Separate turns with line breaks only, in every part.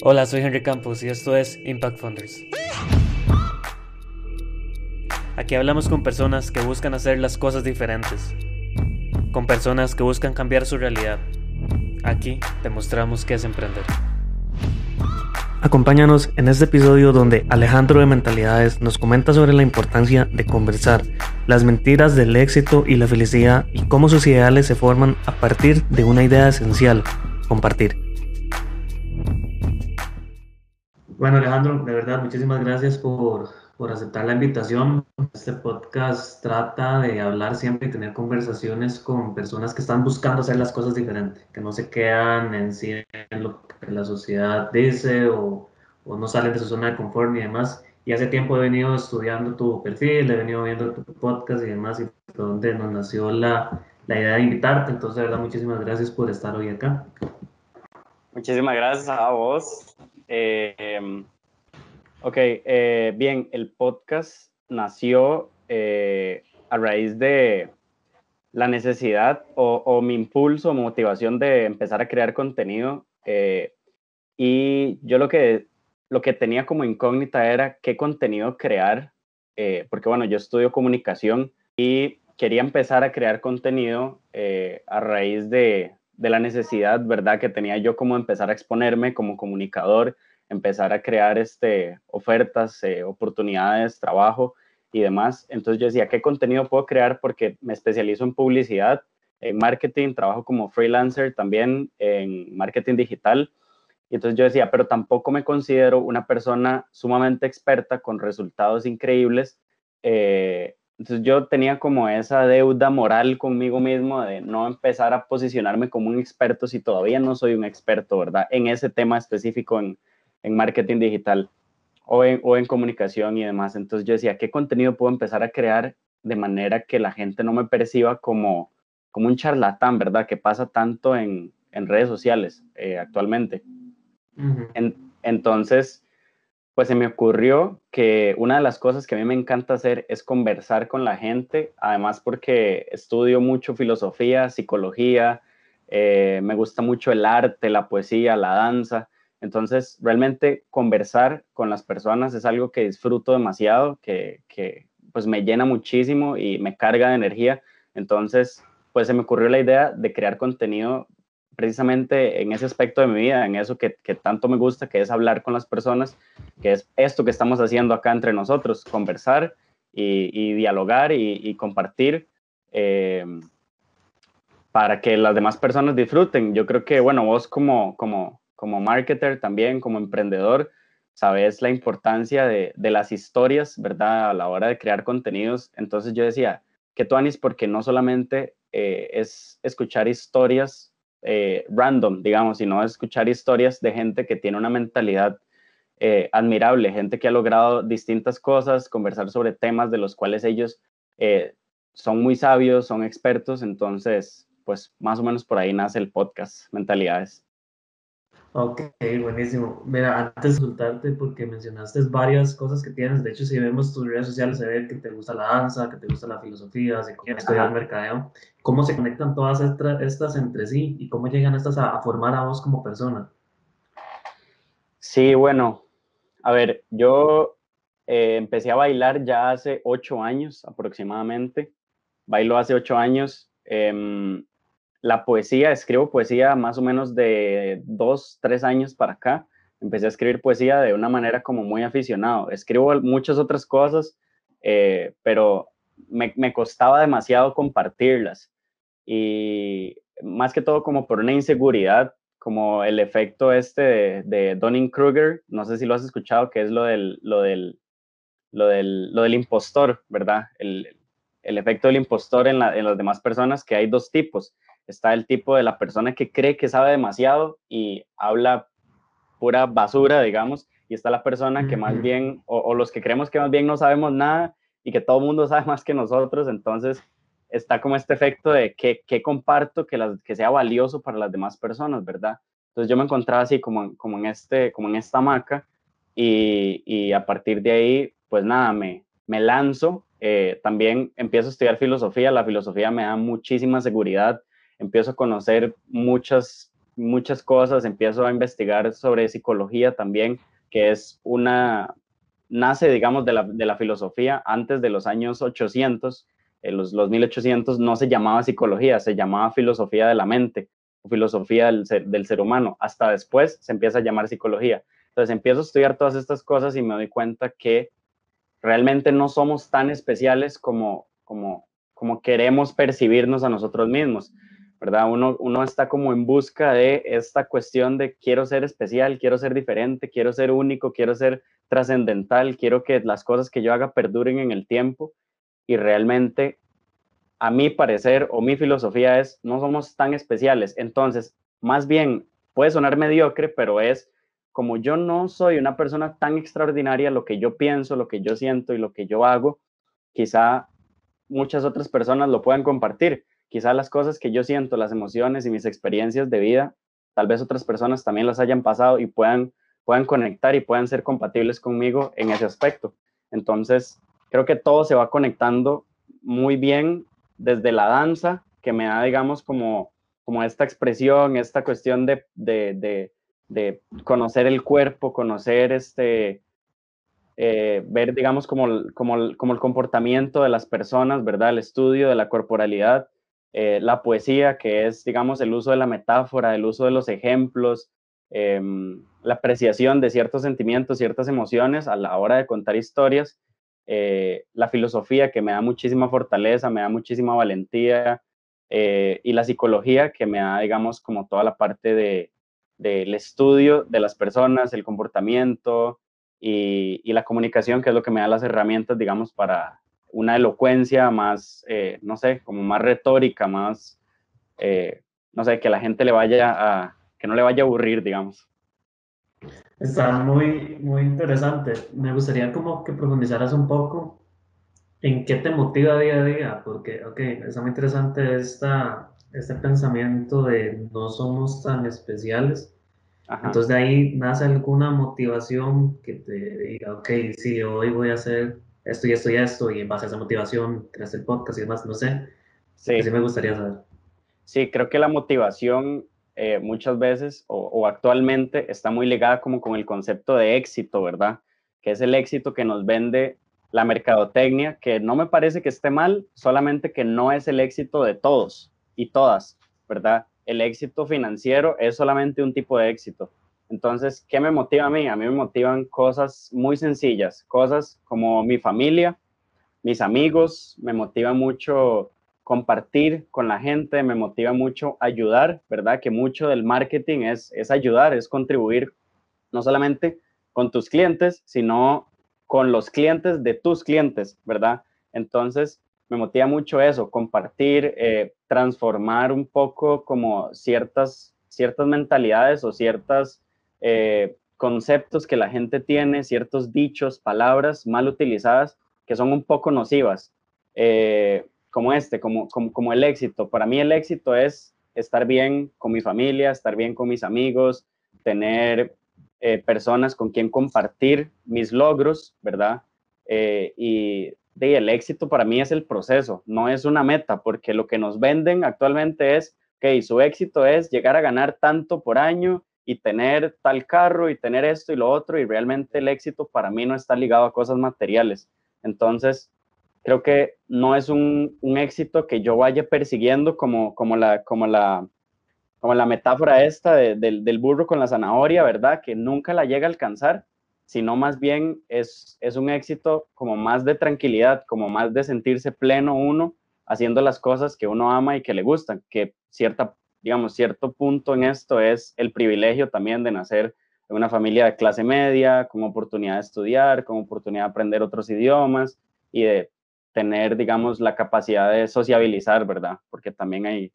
Hola, soy Henry Campos y esto es Impact Funders. Aquí hablamos con personas que buscan hacer las cosas diferentes, con personas que buscan cambiar su realidad. Aquí te mostramos qué es emprender. Acompáñanos en este episodio donde Alejandro de Mentalidades nos comenta sobre la importancia de conversar, las mentiras del éxito y la felicidad y cómo sus ideales se forman a partir de una idea esencial, compartir. Bueno Alejandro, de verdad muchísimas gracias por, por aceptar la invitación. Este podcast trata de hablar siempre y tener conversaciones con personas que están buscando hacer las cosas diferentes, que no se quedan en sí en lo que la sociedad dice o, o no salen de su zona de confort y demás. Y hace tiempo he venido estudiando tu perfil, he venido viendo tu podcast y demás, y donde nos nació la, la idea de invitarte. Entonces, de verdad, muchísimas gracias por estar hoy acá.
Muchísimas gracias a vos. Eh, ok, eh, bien, el podcast nació eh, a raíz de la necesidad o, o, mi impulso motivación de empezar a crear contenido. Eh, y yo lo que, lo que tenía como incógnita era qué contenido crear, eh, porque bueno, yo estudio comunicación y quería empezar a crear contenido eh, a raíz de, de la necesidad, ¿verdad?, que tenía yo como empezar a exponerme como comunicador, empezar a crear este, ofertas, eh, oportunidades, trabajo y demás. Entonces yo decía, ¿qué contenido puedo crear? Porque me especializo en publicidad, en marketing, trabajo como freelancer también en marketing digital. Y entonces yo decía, pero tampoco me considero una persona sumamente experta con resultados increíbles. Eh, entonces yo tenía como esa deuda moral conmigo mismo de no empezar a posicionarme como un experto si todavía no soy un experto, ¿verdad? En ese tema específico en, en marketing digital o en, o en comunicación y demás. Entonces yo decía, ¿qué contenido puedo empezar a crear de manera que la gente no me perciba como, como un charlatán, ¿verdad? Que pasa tanto en, en redes sociales eh, actualmente. Uh -huh. en, entonces, pues se me ocurrió que una de las cosas que a mí me encanta hacer es conversar con la gente, además porque estudio mucho filosofía, psicología, eh, me gusta mucho el arte, la poesía, la danza. Entonces, realmente conversar con las personas es algo que disfruto demasiado, que, que pues me llena muchísimo y me carga de energía. Entonces, pues se me ocurrió la idea de crear contenido precisamente en ese aspecto de mi vida, en eso que, que, tanto me gusta, que es hablar con las personas, que es esto que estamos haciendo acá entre nosotros, conversar y, dialogar y, y compartir eh, para que las demás personas disfruten. Yo creo que, bueno, vos como, como, como marketer también, como emprendedor, sabes la importancia de, de las historias, ¿verdad? A la hora de crear contenidos. Entonces yo decía, que tú, Anis, porque no solamente eh, es escuchar historias eh, random, digamos, sino escuchar historias de gente que tiene una mentalidad eh, admirable, gente que ha logrado distintas cosas, conversar sobre temas de los cuales ellos son muy sabios, son expertos, entonces, pues más o menos por ahí nace el podcast Mentalidades.
Ok, buenísimo. Mira, antes de insultarte, porque mencionaste varias cosas que tienes, de hecho, si vemos tus redes sociales, se ve que te gusta la danza, que te gusta la filosofía, se estudiar el mercadeo. ¿Cómo se conectan todas estas, estas entre sí y cómo llegan estas a, a, formar a vos como persona?
Sí, bueno, a ver, yo eh, empecé a bailar ya hace ocho años aproximadamente. Bailo hace ocho años. Eh, la poesía, escribo poesía más o menos de dos, tres años para acá. Empecé a escribir poesía de una manera como muy aficionado. Escribo muchas otras cosas, eh, pero me, costaba demasiado compartirlas. Y más que todo como por una inseguridad, como el efecto este de, de Dunning-Kruger, no sé si lo has escuchado, que es lo del, lo del, lo del, lo del impostor, ¿verdad? El, el efecto del impostor en, la, en las demás personas, que hay dos tipos está el tipo de la persona que cree que sabe demasiado y habla pura basura, digamos, y está la persona que más bien, o, o, los que creemos que más bien no sabemos nada y que todo el mundo sabe más que nosotros, entonces está como este efecto de que, que comparto que, las, que sea valioso para las demás personas, ¿verdad? Entonces yo me encontraba así como, como, en, este, como en esta hamaca y, y a partir de ahí, pues nada, me, me lanzo. Eh, también empiezo a estudiar filosofía, la filosofía me da muchísima seguridad, empiezo a conocer muchas muchas cosas, empiezo a investigar sobre psicología también, que es una, nace, digamos, de la, de la filosofía antes de los años 800, en los, los 1800 no se llamaba psicología, se llamaba filosofía de la mente o filosofía del ser, del ser humano. Hasta después se empieza a llamar psicología. Entonces empiezo a estudiar todas estas cosas y me doy cuenta que realmente no somos tan especiales como, como, como queremos percibirnos a nosotros mismos. ¿Verdad? Uno, uno está como en busca de esta cuestión de quiero ser especial, quiero ser diferente, quiero ser único, quiero ser trascendental, quiero que las cosas que yo haga perduren en el tiempo y realmente a mi parecer o mi filosofía es no somos tan especiales. Entonces, más bien puede sonar mediocre, pero es como yo no soy una persona tan extraordinaria, lo que yo pienso, lo que yo siento y lo que yo hago, quizá muchas otras personas lo puedan compartir quizá las cosas que yo siento, las emociones y mis experiencias de vida, tal vez otras personas también las hayan pasado y puedan, puedan conectar y puedan ser compatibles conmigo en ese aspecto. Entonces, creo que todo se va conectando muy bien desde la danza, que me da, digamos, como, como esta expresión, esta cuestión de, de, de, conocer el cuerpo, conocer este, eh, ver, digamos, como, como, como el comportamiento de las personas, ¿verdad? El estudio de la corporalidad eh, la poesía, que es, digamos, el uso de la metáfora, el uso de los ejemplos, em, la apreciación de ciertos sentimientos, ciertas emociones a la hora de contar historias, eh, la filosofía, que me da muchísima fortaleza, me da muchísima valentía, eh, y la psicología, que me da, digamos, como toda la parte de, del estudio de las personas, el comportamiento y, y la comunicación, que es lo que me da las herramientas, digamos, para, una elocuencia más, eh, no sé, como más retórica, más, eh, no sé, que la gente le vaya a, que no le vaya a aburrir, digamos.
Está muy, muy interesante. Me gustaría como que profundizaras un poco en qué te motiva día a día, porque, ok, está muy interesante esta, este pensamiento de no somos tan especiales. Entonces de ahí nace alguna motivación que te diga, ok, sí, hoy voy a hacer esto y esto y esto, y en base a esa motivación creaste el podcast y demás, no sé. Sí. sí me gustaría saber.
Sí, creo que la motivación eh, muchas veces o, o, actualmente está muy ligada como con el concepto de éxito, ¿verdad? Que es el éxito que nos vende la mercadotecnia, que no me parece que esté mal, solamente que no es el éxito de todos y todas, ¿verdad? El éxito financiero es solamente un tipo de éxito. Entonces, ¿qué me motiva a mí? A mí me motivan cosas muy sencillas, cosas como mi familia, mis amigos, me motiva mucho compartir con la gente, me motiva mucho ayudar, ¿verdad? Que mucho del marketing es, es ayudar, es contribuir no solamente con tus clientes, sino con los clientes de tus clientes, ¿verdad? Entonces, me motiva mucho eso, compartir, eh, transformar un poco como ciertas, ciertas mentalidades o ciertas eh, conceptos que la gente tiene, ciertos dichos, palabras mal utilizadas que son un poco nocivas, eh, como este, como, como, el éxito. Para mí el éxito es estar bien con mi familia, estar bien con mis amigos, tener eh, personas con quien compartir mis logros, ¿verdad? y de, el éxito para mí es el proceso, no es una meta, porque lo que nos venden actualmente es, que su éxito es llegar a ganar tanto por año y tener tal carro y tener esto y lo otro y realmente el éxito para mí no está ligado a cosas materiales. Entonces, creo que no es un, éxito que yo vaya persiguiendo como, como, la, como, la, como la metáfora esta del, del burro con la zanahoria, ¿verdad? Que nunca la llega a alcanzar, sino más bien es, es un éxito como más de tranquilidad, como más de sentirse pleno uno haciendo las cosas que uno ama y que le gustan, que cierta digamos, cierto punto en esto es el privilegio también de nacer en una familia de clase media, con oportunidad de estudiar, con oportunidad de aprender otros idiomas y de tener, digamos, la capacidad de sociabilizar, ¿verdad? Porque también hay,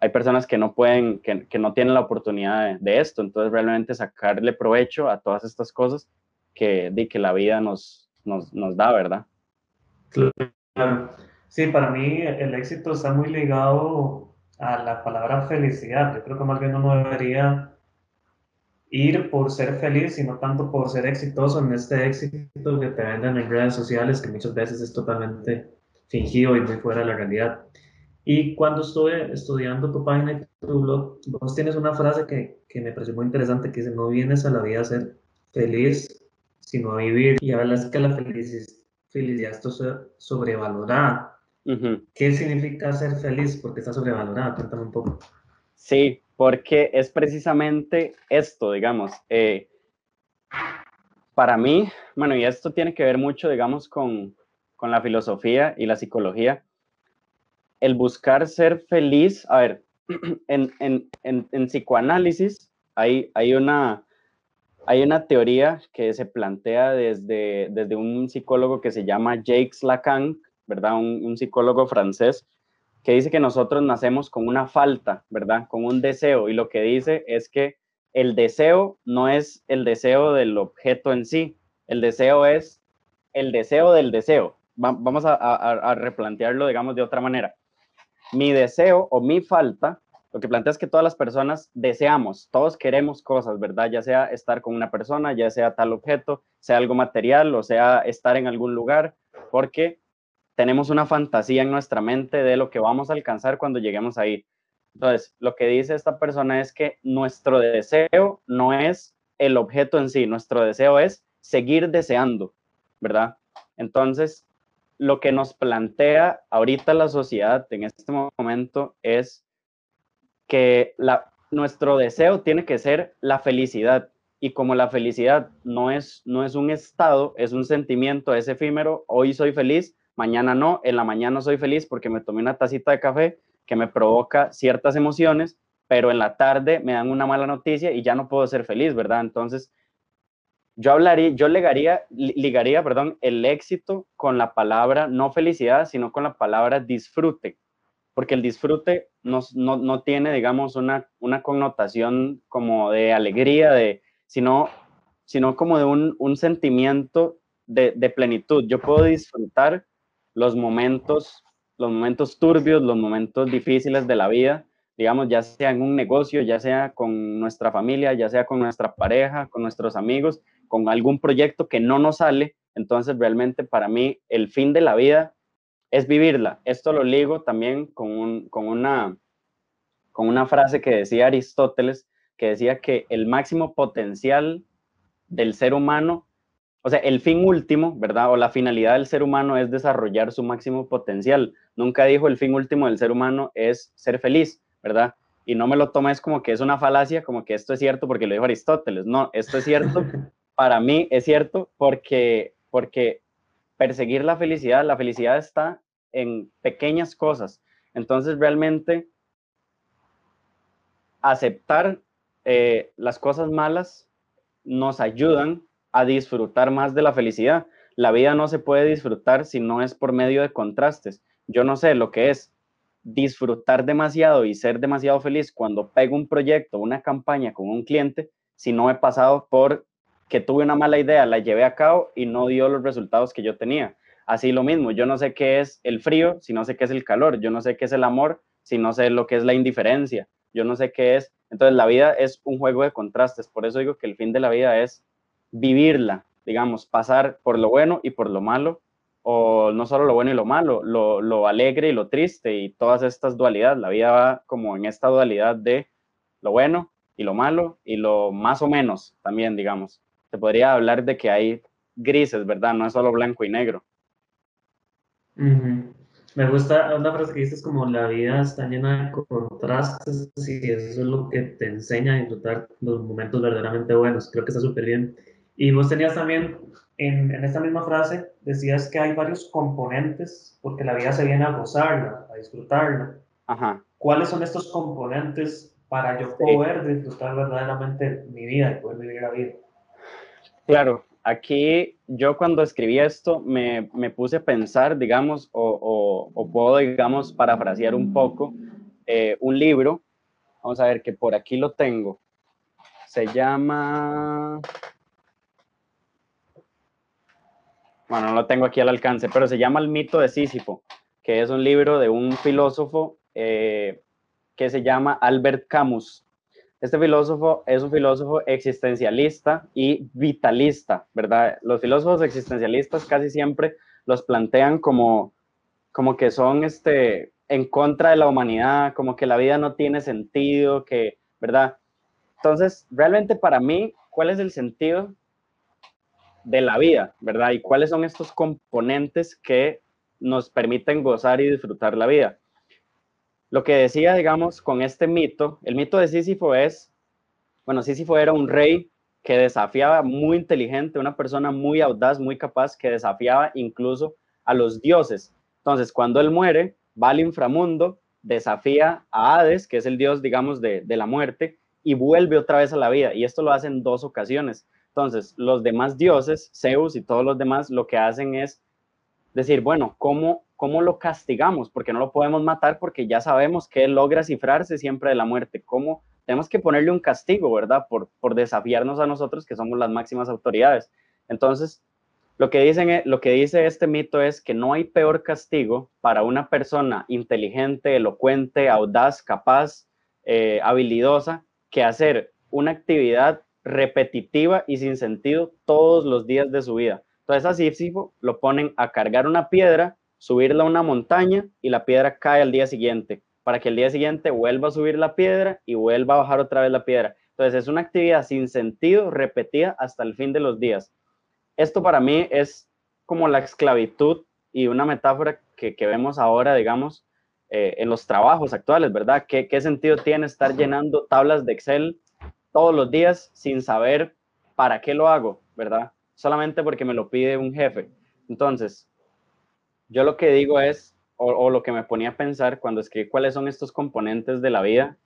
hay personas que no pueden, que, que no tienen la oportunidad de, esto, entonces realmente sacarle provecho a todas estas cosas que, de, que la vida nos, nos, nos da, ¿verdad?
Claro. Sí, para mí el éxito está muy ligado a la palabra felicidad. Yo creo que más bien uno debería ir por ser feliz y no tanto por ser exitoso en este éxito que te venden en redes sociales, que muchas veces es totalmente fingido y muy fuera de la realidad. Y cuando estuve estudiando tu página y tu blog, vos tienes una frase que, que me pareció muy interesante que dice, no vienes a la vida a ser feliz, sino a vivir. Y hablas que la felicidad, felicidad está sobrevalorada. ¿Qué significa ser feliz? Porque está sobrevalorada. Cuéntame un poco.
Sí, porque es precisamente esto, digamos. Eh, para mí, bueno, y esto tiene que ver mucho, digamos, con, con la filosofía y la psicología. El buscar ser feliz, a ver, en, en, en, en psicoanálisis hay, hay, una, hay una teoría que se plantea desde, desde un psicólogo que se llama Jacques Lacan, ¿verdad? Un, psicólogo francés, que dice que nosotros nacemos con una falta, ¿verdad? Con un deseo. Y lo que dice es que el deseo no es el deseo del objeto en sí, el deseo es el deseo del deseo. vamos a, a, replantearlo, digamos, de otra manera. Mi deseo o mi falta, lo que plantea es que todas las personas deseamos, todos queremos cosas, ¿verdad? Ya sea estar con una persona, ya sea tal objeto, sea algo material o sea estar en algún lugar, porque tenemos una fantasía en nuestra mente de lo que vamos a alcanzar cuando lleguemos ahí. Entonces, lo que dice esta persona es que nuestro deseo no es el objeto en sí, nuestro deseo es seguir deseando, ¿verdad? Entonces, lo que nos plantea ahorita la sociedad en este momento es que nuestro deseo tiene que ser la felicidad. Y como la felicidad no es, no es un estado, es un sentimiento, es efímero, hoy soy feliz, mañana no, en la mañana soy feliz porque me tomé una tacita de café, que me provoca ciertas emociones, pero en la tarde me dan una mala noticia y ya no puedo ser feliz, ¿verdad? Entonces, yo hablaría, yo ligaría, ligaría, perdón, el éxito con la palabra no felicidad, sino con la palabra disfrute, porque el disfrute no, no, no tiene, digamos, una, una connotación como de alegría, de, sino, sino como de un, un sentimiento de, de plenitud. Yo puedo disfrutar los momentos los momentos turbios, los momentos difíciles de la vida, digamos, ya sea en un negocio, ya sea con nuestra familia, ya sea con nuestra pareja, con nuestros amigos, con algún proyecto que no nos sale. Entonces, realmente para mí, el fin de la vida es vivirla. Esto lo ligo también con, con, una, con una frase que decía Aristóteles, que decía que el máximo potencial del ser humano o sea, el fin último, ¿verdad? O la finalidad del ser humano es desarrollar su máximo potencial. Nunca dijo el fin último del ser humano es ser feliz, ¿verdad? Y no me lo tomes como que es una falacia, como que esto es cierto porque lo dijo Aristóteles. No, esto es cierto. Para mí es cierto porque, porque perseguir la felicidad, la felicidad está en pequeñas cosas. Entonces, realmente, aceptar eh, las cosas malas nos ayudan a disfrutar más de la felicidad. La vida no se puede disfrutar si no es por medio de contrastes. Yo no sé lo que es disfrutar demasiado y ser demasiado feliz cuando pego un proyecto, una campaña con un cliente, si no he pasado por que tuve una mala idea, la llevé a cabo y no dio los resultados que yo tenía. Así lo mismo, yo no sé qué es el frío, si no sé qué es el calor, yo no sé qué es el amor, si no sé lo que es la indiferencia, yo no sé qué es. Entonces la vida es un juego de contrastes, por eso digo que el fin de la vida es vivirla, digamos, pasar por lo bueno y por lo malo, o no solo lo bueno y lo malo, lo, alegre y lo triste y todas estas dualidades. La vida va como en esta dualidad de lo bueno y lo malo y lo más o menos también, digamos. Se podría hablar de que hay grises, ¿verdad? No es solo blanco y negro.
Me gusta una frase que dices como la vida está llena de contrastes y eso es lo que te enseña a disfrutar los momentos verdaderamente buenos. Creo que está súper bien. Y vos tenías también, en, en, esta misma frase, decías que hay varios componentes porque la vida se viene a gozarla, a disfrutarla. Ajá. ¿Cuáles son estos componentes para yo poder disfrutar verdaderamente mi vida y poder vivir la vida?
Claro, aquí yo cuando escribí esto me, me puse a pensar, digamos, o, o, o, puedo, digamos, parafrasear un poco eh, un libro. Vamos a ver que por aquí lo tengo. Se llama bueno, no lo tengo aquí al alcance, pero se llama El mito de Sísifo, que es un libro de un filósofo eh, que se llama Albert Camus. Este filósofo es un filósofo existencialista y vitalista, ¿verdad? Los filósofos existencialistas casi siempre los plantean como, como que son este, en contra de la humanidad, como que la vida no tiene sentido, que, ¿verdad? Entonces, realmente para mí, ¿cuál es el sentido de la vida, verdad? Y cuáles son estos componentes que nos permiten gozar y disfrutar la vida. Lo que decía, digamos, con este mito, el mito de Sísifo es, bueno, Sísifo era un rey que desafiaba, muy inteligente, una persona muy audaz, muy capaz, que desafiaba incluso a los dioses. Entonces, cuando él muere, va al inframundo, desafía a Hades, que es el dios, digamos, de, de la muerte, y vuelve otra vez a la vida. Y esto lo hace en dos ocasiones. Entonces, los demás dioses, Zeus y todos los demás, lo que hacen es decir, bueno, ¿cómo, cómo lo castigamos? Porque no lo podemos matar porque ya sabemos que él logra cifrarse siempre de la muerte. ¿Cómo? Tenemos que ponerle un castigo, ¿verdad? Por, por desafiarnos a nosotros, que somos las máximas autoridades. Entonces, lo que, dicen, lo que dice este mito es que no hay peor castigo para una persona inteligente, elocuente, audaz, capaz, eh, habilidosa, que hacer una actividad repetitiva y sin sentido todos los días de su vida. Entonces a Sísifo lo ponen a cargar una piedra, subirla a una montaña y la piedra cae al día siguiente, para que el día siguiente vuelva a subir la piedra y vuelva a bajar otra vez la piedra. Entonces es una actividad sin sentido, repetida hasta el fin de los días. Esto para mí es como la esclavitud y una metáfora que, vemos ahora, digamos, eh, en los trabajos actuales, ¿verdad? ¿Qué, ¿Qué sentido tiene estar llenando tablas de Excel todos los días sin saber para qué lo hago, ¿verdad? Solamente porque me lo pide un jefe. Entonces, yo lo que digo es, o, lo que me ponía a pensar cuando escribí cuáles son estos componentes de la vida,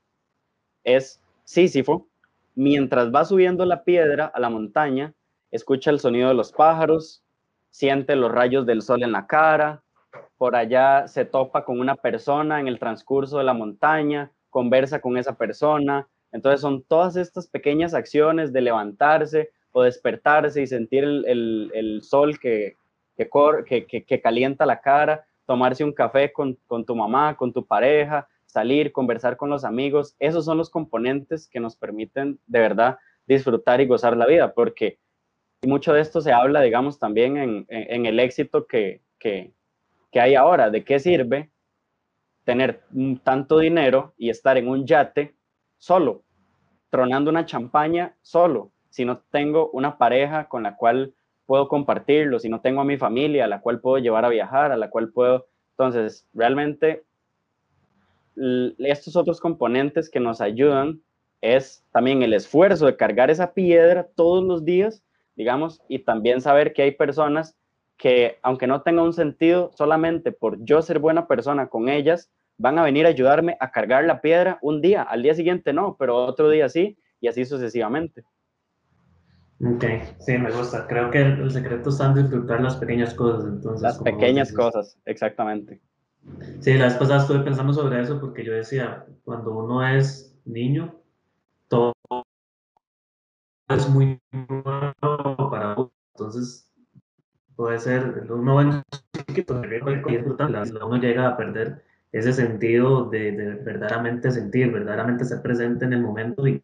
es Sísifo, mientras va subiendo la piedra a la montaña, escucha el sonido de los pájaros, siente los rayos del sol en la cara, por allá se topa con una persona en el transcurso de la montaña, conversa con esa persona. Entonces son todas estas pequeñas acciones de levantarse o despertarse y sentir el, sol que, que, calienta la cara, tomarse un café con, con tu mamá, con tu pareja, salir, conversar con los amigos. Esos son los componentes que nos permiten de verdad disfrutar y gozar la vida, porque mucho de esto se habla, digamos, también en, en, el éxito que, que, que hay ahora. ¿De qué sirve tener tanto dinero y estar en un yate solo, tronando una champaña solo, si no tengo una pareja con la cual puedo compartirlo, si no tengo a mi familia a la cual puedo llevar a viajar, a la cual puedo... Entonces, realmente, estos otros componentes que nos ayudan es también el esfuerzo de cargar esa piedra todos los días, digamos, y también saber que hay personas que aunque no tenga un sentido, solamente por yo ser buena persona con ellas, van a venir a ayudarme a cargar la piedra un día, al día siguiente no, pero otro día sí, y así sucesivamente.
Ok, sí, me gusta. Creo que el, secreto está en disfrutar las pequeñas cosas. Entonces,
las pequeñas cosas, exactamente.
Sí, la vez pasada estuve pensando sobre eso porque yo decía, cuando uno es niño, todo es muy nuevo para uno. Entonces, puede ser uno en chiquito, uno llega a perder ese sentido de, de, verdaderamente sentir, verdaderamente ser presente en el momento y,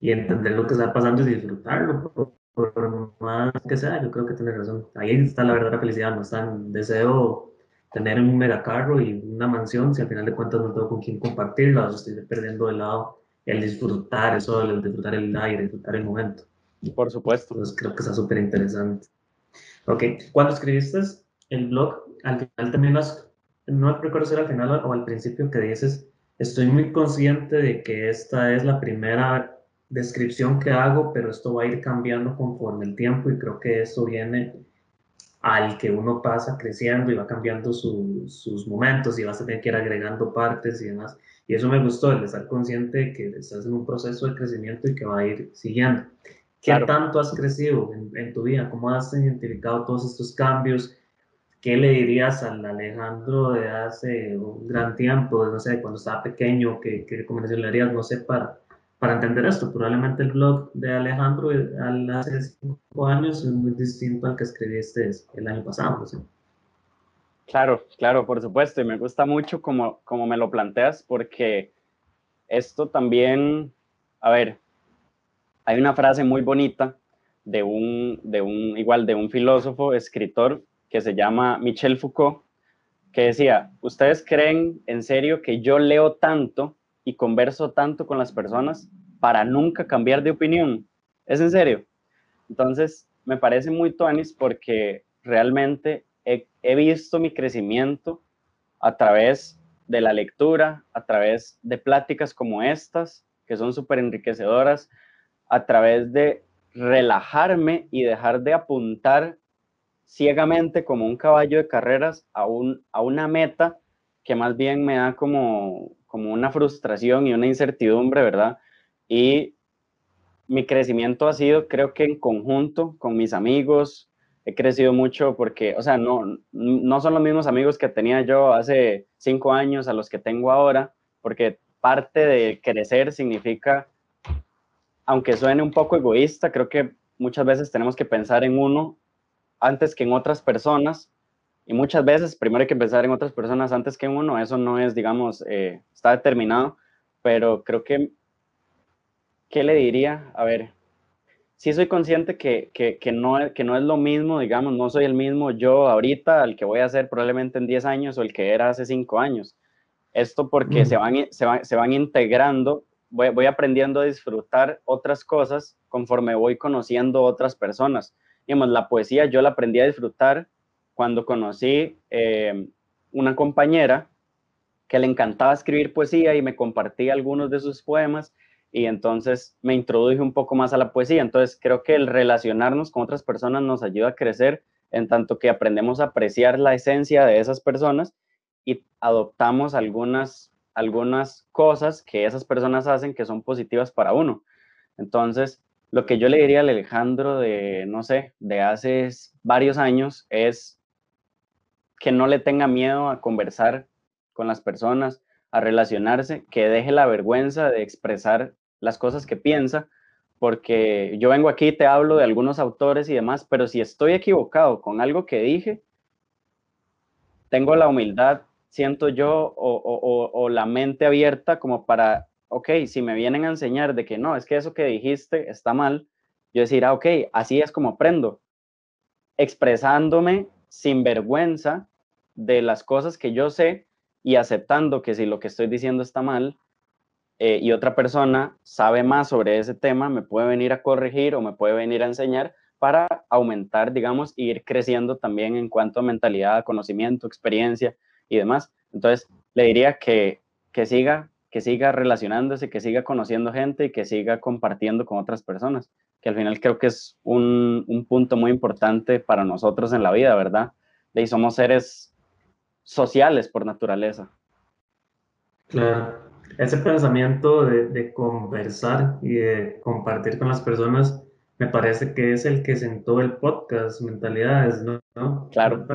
y entender lo que está pasando y disfrutarlo, por, más que sea, yo creo que tiene razón. Ahí está la verdadera felicidad, no está en deseo tener un megacarro y una mansión si al final de cuentas no tengo con quién compartirla, o estoy perdiendo de lado el disfrutar eso, el disfrutar el aire, disfrutar el momento.
Por supuesto.
Entonces creo que está súper interesante. Ok, cuando escribiste el blog, al final también las, no recuerdo si era al final o al principio que dices, estoy muy consciente de que esta es la primera descripción que hago, pero esto va a ir cambiando conforme el tiempo y creo que eso viene al que uno pasa creciendo y va cambiando sus momentos y vas a tener que ir agregando partes y demás. Y eso me gustó, el estar consciente de que estás en un proceso de crecimiento y que va a ir siguiendo. ¿Qué tanto has crecido en, tu vida? ¿Cómo has identificado todos estos cambios? ¿Qué le dirías al Alejandro de hace un gran tiempo, no sé, cuando estaba pequeño? ¿Qué, qué recomendación le darías, no sé, para, para entender esto? Probablemente el blog de Alejandro al hace cinco años es muy distinto al que escribiste el año pasado, no.
Claro, claro, por supuesto, y me gusta mucho como, como me lo planteas, porque esto también, a ver, hay una frase muy bonita de un, de un, igual de un filósofo, escritor, que se llama Michel Foucault, que decía, ¿ustedes creen en serio que yo leo tanto y converso tanto con las personas para nunca cambiar de opinión? ¿Es en serio? Entonces, me parece muy tuanis porque realmente he, visto mi crecimiento a través de la lectura, a través de pláticas como estas, que son súper enriquecedoras, a través de relajarme y dejar de apuntar ciegamente como un caballo de carreras a, un, a una meta que más bien me da como, como una frustración y una incertidumbre, ¿verdad? Y mi crecimiento ha sido, creo que en conjunto con mis amigos, he crecido mucho porque, o sea, no, no son los mismos amigos que tenía yo hace cinco años a los que tengo ahora, porque parte de crecer significa, aunque suene un poco egoísta, creo que muchas veces tenemos que pensar en uno antes que en otras personas, y muchas veces primero hay que pensar en otras personas antes que en uno, eso no es, digamos, eh, está determinado, pero creo que, ¿qué le diría? A ver, sí soy consciente que, que, no, que no es lo mismo, digamos, no soy el mismo yo ahorita, al que voy a ser probablemente en 10 años o el que era hace 5 años. Esto porque se, van, se, van, se van integrando, voy, voy aprendiendo a disfrutar otras cosas conforme voy conociendo otras personas. Digamos, la poesía yo la aprendí a disfrutar cuando conocí eh, una compañera que le encantaba escribir poesía y me compartía algunos de sus poemas y entonces me introduje un poco más a la poesía. Entonces creo que el relacionarnos con otras personas nos ayuda a crecer en tanto que aprendemos a apreciar la esencia de esas personas y adoptamos algunas, algunas cosas que esas personas hacen que son positivas para uno. Entonces, lo que yo le diría al Alejandro de, no sé, de hace varios años es que no le tenga miedo a conversar con las personas, a relacionarse, que deje la vergüenza de expresar las cosas que piensa, porque yo vengo aquí, te hablo de algunos autores y demás, pero si estoy equivocado con algo que dije, tengo la humildad, siento yo, o, la mente abierta como para, ok, si me vienen a enseñar de que no, es que eso que dijiste está mal, yo decir, ah, ok, así es como aprendo, expresándome sin vergüenza de las cosas que yo sé y aceptando que si lo que estoy diciendo está mal, eh, y otra persona sabe más sobre ese tema, me puede venir a corregir o me puede venir a enseñar para aumentar, digamos, e ir creciendo también en cuanto a mentalidad, conocimiento, experiencia y demás. Entonces, le diría que, que siga, que siga relacionándose, que siga conociendo gente y que siga compartiendo con otras personas, que al final creo que es un, un punto muy importante para nosotros en la vida, ¿verdad? Y somos seres sociales por naturaleza.
Claro ese pensamiento de, conversar y de compartir con las personas me parece que es el que sentó el podcast, Mentalidades, ¿no?
Claro.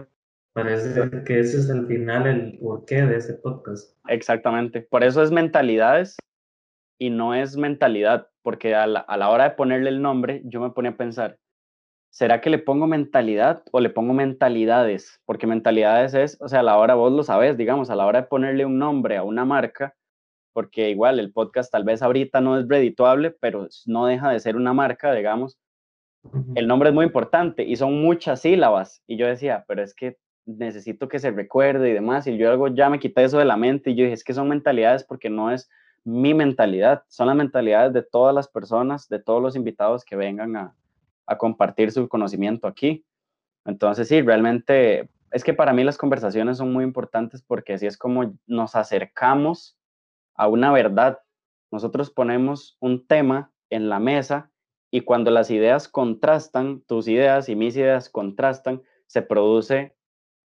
Parece que ese es el final, el porqué de ese podcast.
Exactamente. Por eso es Mentalidades y no es mentalidad, porque a la, a la hora de ponerle el nombre, yo me ponía a pensar, ¿será que le pongo mentalidad o le pongo mentalidades? Porque mentalidades es, o sea, a la hora vos lo sabes, digamos, a la hora de ponerle un nombre a una marca, porque igual el podcast tal vez ahorita no es redituable, pero no deja de ser una marca, digamos. El nombre es muy importante y son muchas sílabas. Y yo decía, pero es que necesito que se recuerde y demás. Y yo algo ya me quité eso de la mente y yo dije, es que son mentalidades porque no es mi mentalidad, son las mentalidades de todas las personas, de todos los invitados que vengan a, a compartir su conocimiento aquí. Entonces, sí, realmente es que para mí las conversaciones son muy importantes porque así es como nos acercamos a una verdad. Nosotros ponemos un tema en la mesa y cuando las ideas contrastan, tus ideas y mis ideas contrastan, se produce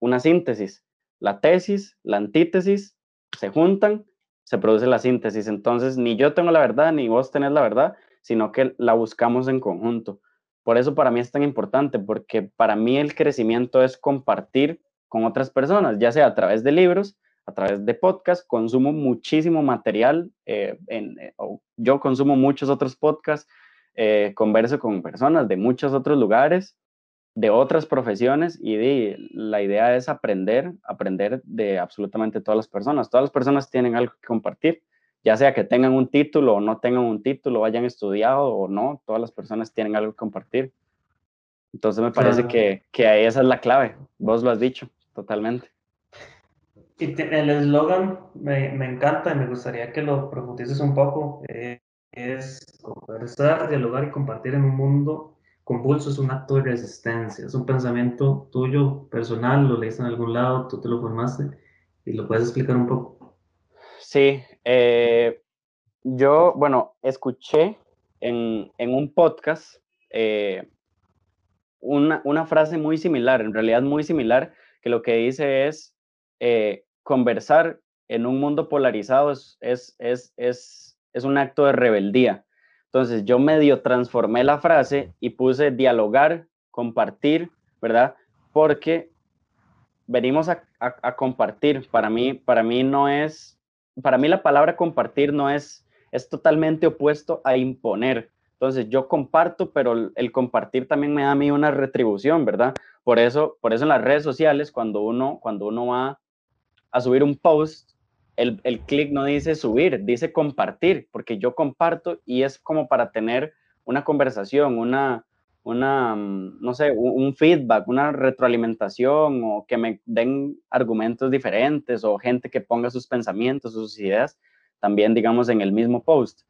una síntesis. La tesis, la antítesis se juntan, se produce la síntesis. Entonces, ni yo tengo la verdad, ni vos tenés la verdad, sino que la buscamos en conjunto. Por eso para mí es tan importante, porque para mí el crecimiento es compartir con otras personas, ya sea a través de libros, a través de podcast, consumo muchísimo material, eh, eh, yo consumo muchos otros podcasts, eh, converso con personas de muchos otros lugares, de otras profesiones y la idea es aprender, aprender de absolutamente todas las personas. Todas las personas tienen algo que compartir, ya sea que tengan un título o no tengan un título, hayan estudiado o no, todas las personas tienen algo que compartir. Entonces me parece que, que esa es la clave, vos lo has dicho, totalmente.
el eslogan me, me, encanta y me gustaría que lo profundices un poco. Eh, es conversar, dialogar y compartir en un mundo convulso es un acto de resistencia, es un pensamiento tuyo personal, lo leíste en algún lado, tú te lo formaste y lo puedes explicar un poco.
Sí, eh, yo, bueno, escuché en, en un podcast eh, una, una, frase muy similar, en realidad muy similar, que lo que dice es eh, conversar en un mundo polarizado es, es, es, es, es un acto de rebeldía. Entonces yo medio transformé la frase y puse dialogar, compartir, ¿verdad? Porque venimos a, a, compartir. Para mí, para mí no es, para mí la palabra compartir no es, es totalmente opuesto a imponer. Entonces yo comparto, pero el compartir también me da a mí una retribución, ¿verdad? Por eso, por eso en las redes sociales, cuando uno, cuando uno va a subir un post, el, el clic no dice subir, dice compartir, porque yo comparto y es como para tener una conversación, una, una mm, no sé, un, feedback, una retroalimentación o que me den argumentos diferentes o gente que ponga sus pensamientos, sus ideas, también digamos en el mismo post.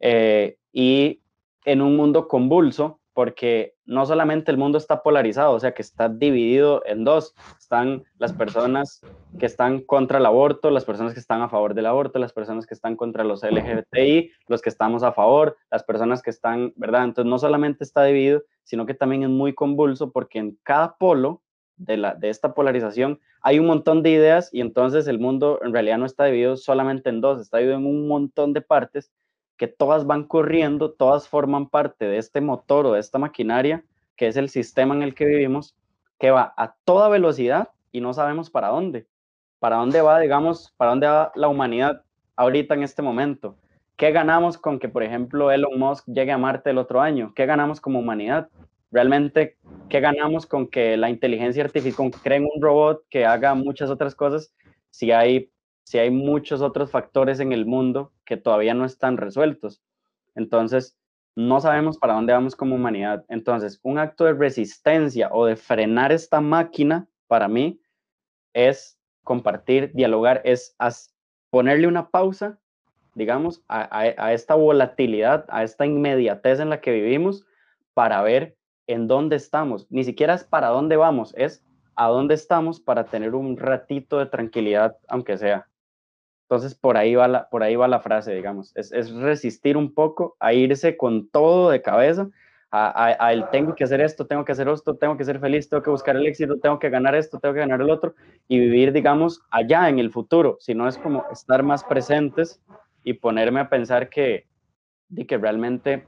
Eh, y en un mundo convulso, porque no solamente el mundo está polarizado, o sea, que está dividido en dos. Están las personas que están contra el aborto, las personas que están a favor del aborto, las personas que están contra los LGBTI, los que estamos a favor, las personas que están, ¿verdad? Entonces, no solamente está dividido, sino que también es muy convulso porque en cada polo de, la, de esta polarización hay un montón de ideas y entonces el mundo en realidad no está dividido solamente en dos, está dividido en un montón de partes que todas van corriendo, todas forman parte de este motor o de esta maquinaria, que es el sistema en el que vivimos, que va a toda velocidad y no sabemos para dónde. ¿Para dónde va, digamos, para dónde va la humanidad ahorita en este momento? ¿Qué ganamos con que, por ejemplo, Elon Musk llegue a Marte el otro año? ¿Qué ganamos como humanidad? Realmente, ¿qué ganamos con que la inteligencia artificial, creen un robot que haga muchas otras cosas si hay si hay muchos otros factores en el mundo que todavía no están resueltos. Entonces, no sabemos para dónde vamos como humanidad. Entonces, un acto de resistencia o de frenar esta máquina, para mí, es compartir, dialogar, es ponerle una pausa, digamos, a, esta volatilidad, a esta inmediatez en la que vivimos, para ver en dónde estamos. Ni siquiera es para dónde vamos, es a dónde estamos para tener un ratito de tranquilidad, aunque sea. Entonces, por ahí va la, por ahí va la frase, digamos. Es, es resistir un poco a irse con todo de cabeza, a, a, el tengo que hacer esto, tengo que hacer esto, tengo que ser feliz, tengo que buscar el éxito, tengo que ganar esto, tengo que ganar el otro, y vivir, digamos, allá en el futuro. Si no es como estar más presentes y ponerme a pensar que, de que realmente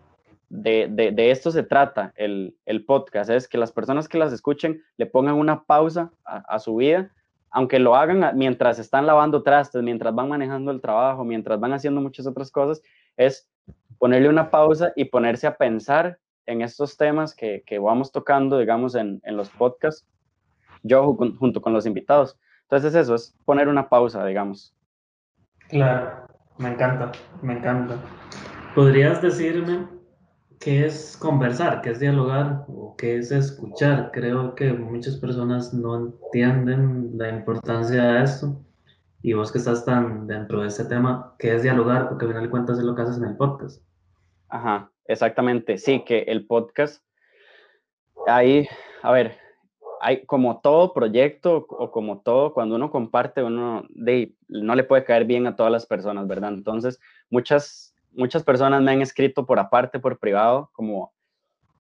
de, de, de, esto se trata el, el, podcast, es que las personas que las escuchen le pongan una pausa a su vida aunque lo hagan mientras están lavando trastes, mientras van manejando el trabajo, mientras van haciendo muchas otras cosas, es ponerle una pausa y ponerse a pensar en estos temas que, que vamos tocando, digamos, en, en los podcasts, yo junto con los invitados. Entonces eso es poner una pausa, digamos.
Claro, me encanta, me encanta. ¿Podrías decirme ¿Qué es conversar? ¿Qué es dialogar? ¿O qué es escuchar? Creo que muchas personas no entienden la importancia de esto. Y vos que estás tan dentro de este tema, ¿qué es dialogar? Porque al final de cuentas es lo que haces en el podcast.
Ajá, exactamente. Sí, que el podcast, ahí, a ver, hay como todo proyecto o como todo, cuando uno comparte, uno de, no le puede caer bien a todas las personas, ¿verdad? Entonces, muchas muchas personas me han escrito por aparte, por privado, como,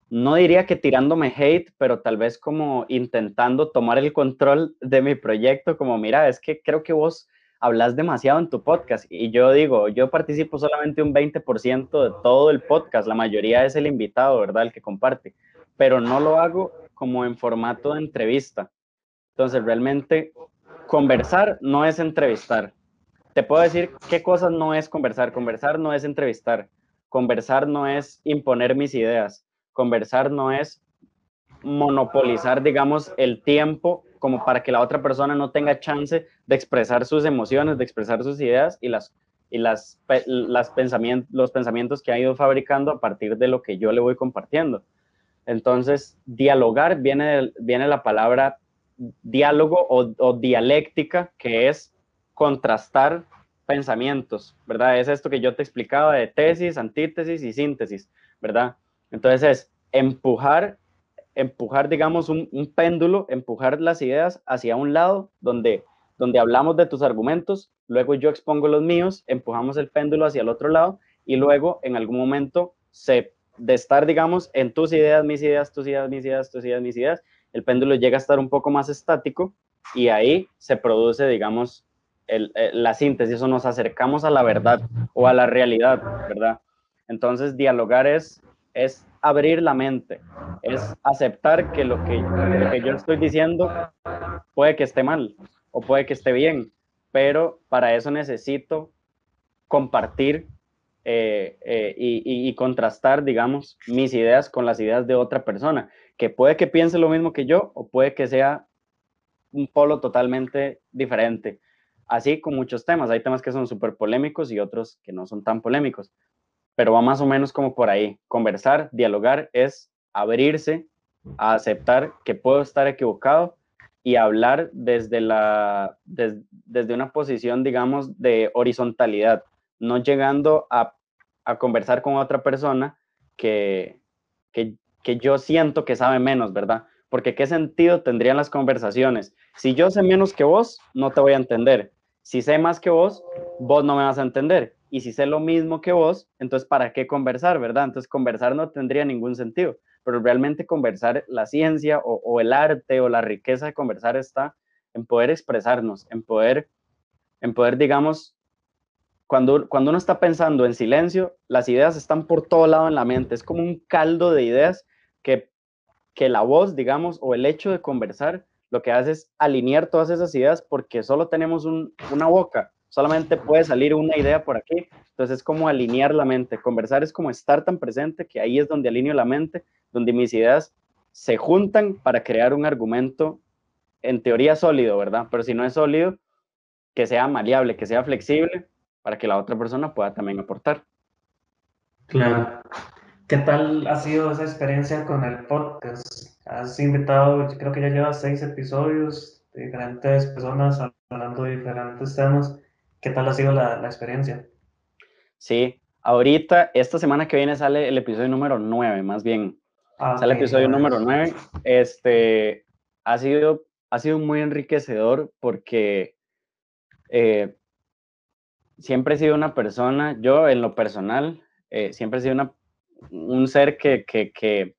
no diría que tirándome hate, pero tal vez como intentando tomar el control de mi proyecto, como, mira, es que creo que vos hablas demasiado en tu podcast. Y yo digo, yo participo solamente un 20% de todo el podcast, la mayoría es el invitado, ¿verdad? El que comparte, pero no lo hago como en formato de entrevista. Entonces, realmente, conversar no es entrevistar te puedo decir qué cosas no es conversar. Conversar no es entrevistar. Conversar no es imponer mis ideas. Conversar no es monopolizar, digamos, el tiempo como para que la otra persona no tenga chance de expresar sus emociones, de expresar sus ideas y las y las, pensamientos, los pensamientos que ha ido fabricando a partir de lo que yo le voy compartiendo. Entonces, dialogar viene, viene la palabra diálogo o dialéctica, que es contrastar pensamientos, ¿verdad? Es esto que yo te explicaba de tesis, antítesis y síntesis, ¿verdad? Entonces es empujar, empujar, digamos, un, péndulo, empujar las ideas hacia un lado donde, donde hablamos de tus argumentos, luego yo expongo los míos, empujamos el péndulo hacia el otro lado y luego en algún momento se, de estar, digamos, en tus ideas, mis ideas, tus ideas, mis ideas, tus ideas, mis ideas, el péndulo llega a estar un poco más estático y ahí se produce, digamos, eh, la síntesis, o nos acercamos a la verdad o a la realidad, ¿verdad? Entonces, dialogar es, es abrir la mente, es aceptar que lo que, que yo estoy diciendo puede que esté mal o puede que esté bien, pero para eso necesito compartir eh, eh, y, contrastar, digamos, mis ideas con las ideas de otra persona, que puede que piense lo mismo que yo o puede que sea un polo totalmente diferente. Así con muchos temas, hay temas que son súper polémicos y otros que no son tan polémicos, pero va más o menos como por ahí. Conversar, dialogar es abrirse a aceptar que puedo estar equivocado y hablar desde, la, desde una posición, digamos, de horizontalidad, no llegando a, a conversar con otra persona que, que, que yo siento que sabe menos, ¿verdad? Porque ¿qué sentido tendrían las conversaciones? Si yo sé menos que vos, no te voy a entender. Si sé más que vos, vos no me vas a entender. Y si sé lo mismo que vos, entonces ¿para qué conversar, verdad? Entonces conversar no tendría ningún sentido. Pero realmente conversar, la ciencia o, el arte o la riqueza de conversar está en poder expresarnos, en poder, en poder digamos, cuando, cuando uno está pensando en silencio, las ideas están por todo lado en la mente. Es como un caldo de ideas que, que la voz, digamos, o el hecho de conversar lo que hace es alinear todas esas ideas porque solo tenemos una boca, solamente puede salir una idea por aquí, entonces es como alinear la mente, conversar es como estar tan presente que ahí es donde alineo la mente, donde mis ideas se juntan para crear un argumento en teoría sólido, ¿verdad? Pero si no es sólido, que sea maleable, que sea flexible para que la otra persona pueda también aportar.
Claro. ¿Qué tal ha sido esa experiencia con el podcast? Has invitado, creo que ya llevas seis episodios de diferentes personas hablando de diferentes temas. ¿Qué tal ha sido la, la experiencia?
Sí, ahorita, esta semana que viene sale el episodio número nueve, más bien. Ah, sale el episodio número nueve. Este, ha sido, ha sido muy enriquecedor porque eh, siempre he sido una persona, yo en lo personal, eh, siempre he sido una, un ser que, que, que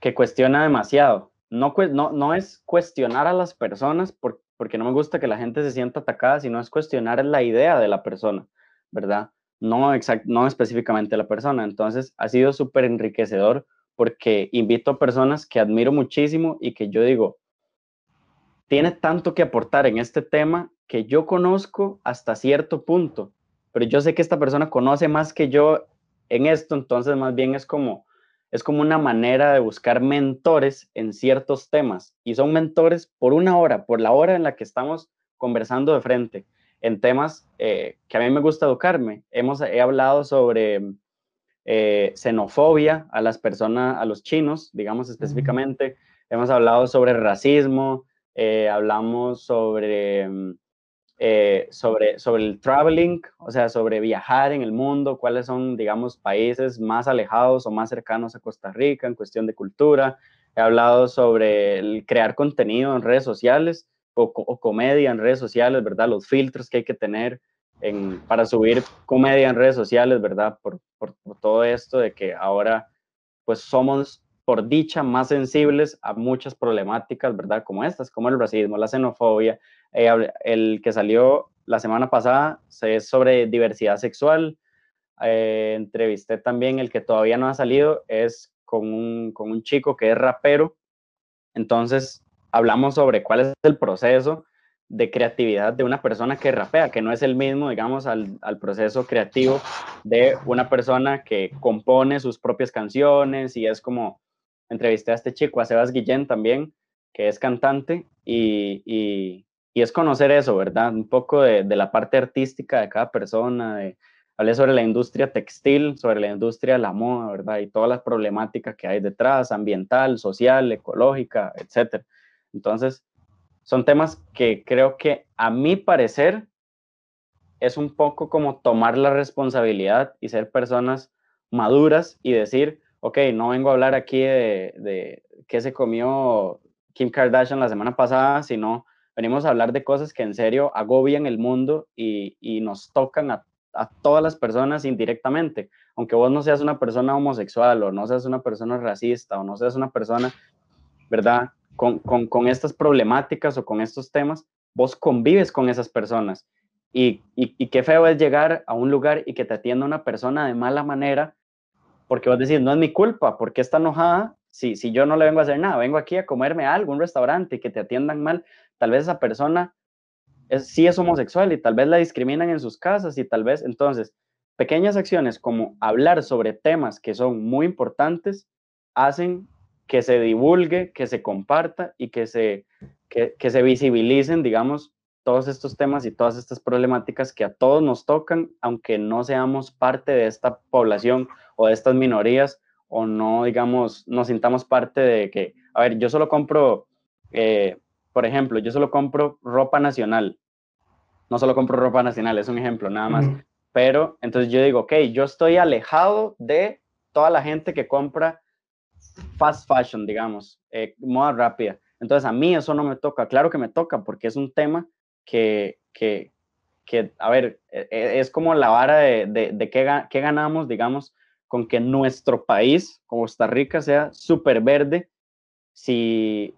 que cuestiona demasiado. No, no, no es cuestionar a las personas porque no me gusta que la gente se sienta atacada, sino es cuestionar la idea de la persona, ¿verdad? No, no específicamente la persona. Entonces, ha sido súper enriquecedor porque invito a personas que admiro muchísimo y que yo digo, tiene tanto que aportar en este tema que yo conozco hasta cierto punto, pero yo sé que esta persona conoce más que yo en esto, entonces más bien es como, es como una manera de buscar mentores en ciertos temas y son mentores por una hora, por la hora en la que estamos conversando de frente en temas eh, que a mí me gusta educarme. Hemos, he hablado sobre eh, xenofobia a las personas, a los chinos, digamos específicamente. Hemos hablado sobre racismo, eh, hablamos sobre mm, eh, sobre, sobre el traveling, o sea, sobre viajar en el mundo, cuáles son, digamos, países más alejados o más cercanos a Costa Rica en cuestión de cultura. He hablado sobre el crear contenido en redes sociales o, comedia en redes sociales, ¿verdad? Los filtros que hay que tener en, para subir comedia en redes sociales, ¿verdad? Por, por, por todo esto de que ahora, pues somos por dicha, más sensibles a muchas problemáticas, ¿verdad? Como estas, como el racismo, la xenofobia. Eh, el que salió la semana pasada es sobre diversidad sexual. Eh, entrevisté también el que todavía no ha salido, es con un, con un chico que es rapero. Entonces, hablamos sobre cuál es el proceso de creatividad de una persona que rapea, que no es el mismo, digamos, al, al, proceso creativo de una persona que compone sus propias canciones y es como entrevisté a este chico, a Sebas Guillén también, que es cantante, y, y, es conocer eso, ¿verdad? Un poco de, de, la parte artística de cada persona, hablé sobre la industria textil, sobre la industria de la moda, ¿verdad? Y todas las problemáticas que hay detrás, ambiental, social, ecológica, etc. Entonces, son temas que creo que a mi parecer es un poco como tomar la responsabilidad y ser personas maduras y decir, ok, no vengo a hablar aquí de, de qué se comió Kim Kardashian la semana pasada, sino venimos a hablar de cosas que en serio agobian el mundo y, y nos tocan a, a, todas las personas indirectamente. Aunque vos no seas una persona homosexual o no seas una persona racista o no seas una persona, ¿verdad? Con, con, con estas problemáticas o con estos temas, vos convives con esas personas. Y, y, y, qué feo es llegar a un lugar y que te atienda una persona de mala manera, porque vos decís, no es mi culpa, porque está enojada si, si yo no le vengo a hacer nada, vengo aquí a comerme algo, un restaurante y que te atiendan mal, tal vez esa persona es, sí es homosexual y tal vez la discriminan en sus casas y tal vez, entonces, pequeñas acciones como hablar sobre temas que son muy importantes hacen que se divulgue, que se comparta y que se, que, que se visibilicen, digamos, todos estos temas y todas estas problemáticas que a todos nos tocan, aunque no seamos parte de esta población o de estas minorías o no, digamos, nos sintamos parte de que, a ver, yo solo compro, eh, por ejemplo, yo solo compro ropa nacional, no solo compro ropa nacional, es un ejemplo nada más, pero entonces yo digo, ok, yo estoy alejado de toda la gente que compra fast fashion, digamos, eh, moda rápida. Entonces a mí eso no me toca, claro que me toca porque es un tema que, que, que a ver, e, e, es como la vara de, de, de qué, qué ganamos, digamos, con que nuestro país, Costa Rica, sea súper verde si,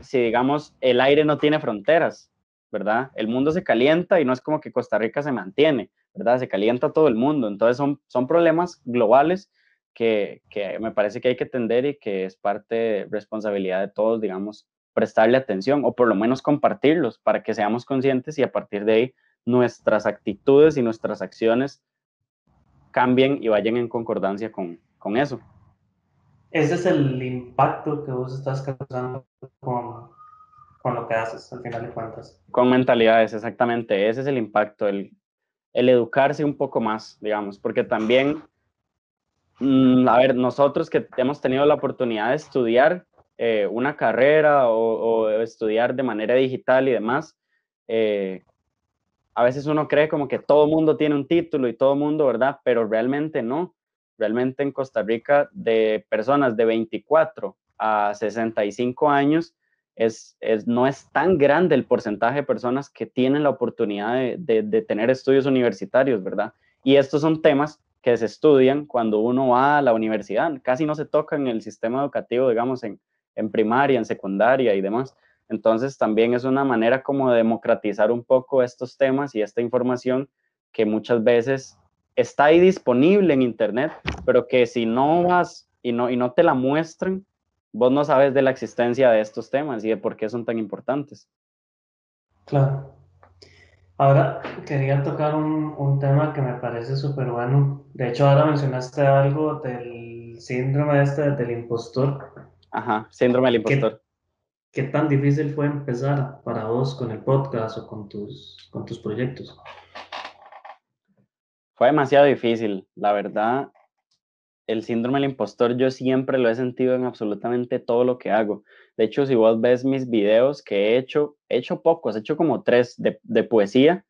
si, digamos, el aire no tiene fronteras, ¿verdad? El mundo se calienta y no es como que Costa Rica se mantiene, ¿verdad? Se calienta todo el mundo. Entonces son, son problemas globales que, que me parece que hay que atender y que es parte responsabilidad de todos, digamos, prestarle atención o por lo menos compartirlos para que seamos conscientes y a partir de ahí nuestras actitudes y nuestras acciones cambien y vayan en concordancia con, con eso.
Ese es el impacto que vos estás causando con, con, lo que haces, al final de cuentas.
Con mentalidades, exactamente. Ese es el impacto, el, el educarse un poco más, digamos, porque también, mmm, a ver, nosotros que hemos tenido la oportunidad de estudiar eh, una carrera o, estudiar de manera digital y demás, eh, a veces uno cree como que todo mundo tiene un título y todo mundo, ¿verdad? Pero realmente no. Realmente en Costa Rica, de personas de 24 a 65 años, es, es, no es tan grande el porcentaje de personas que tienen la oportunidad de, de, de, tener estudios universitarios, ¿verdad? Y estos son temas que se estudian cuando uno va a la universidad. Casi no se toca en el sistema educativo, digamos, en, en primaria, en secundaria y demás. Entonces también es una manera como de democratizar un poco estos temas y esta información que muchas veces está ahí disponible en internet, pero que si no vas y no, y no te la muestran, vos no sabes de la existencia de estos temas y de por qué son tan importantes.
Claro. Ahora quería tocar un, un tema que me parece súper bueno. De hecho, ahora mencionaste algo del síndrome este del impostor.
Ajá, síndrome del impostor.
¿Qué tan difícil fue empezar para vos con el podcast o con tus, con tus proyectos?
Fue demasiado difícil, la verdad. El síndrome del impostor yo siempre lo he sentido en absolutamente todo lo que hago. De hecho, si vos ves mis videos que he hecho, he hecho pocos, he hecho como tres de, de poesía.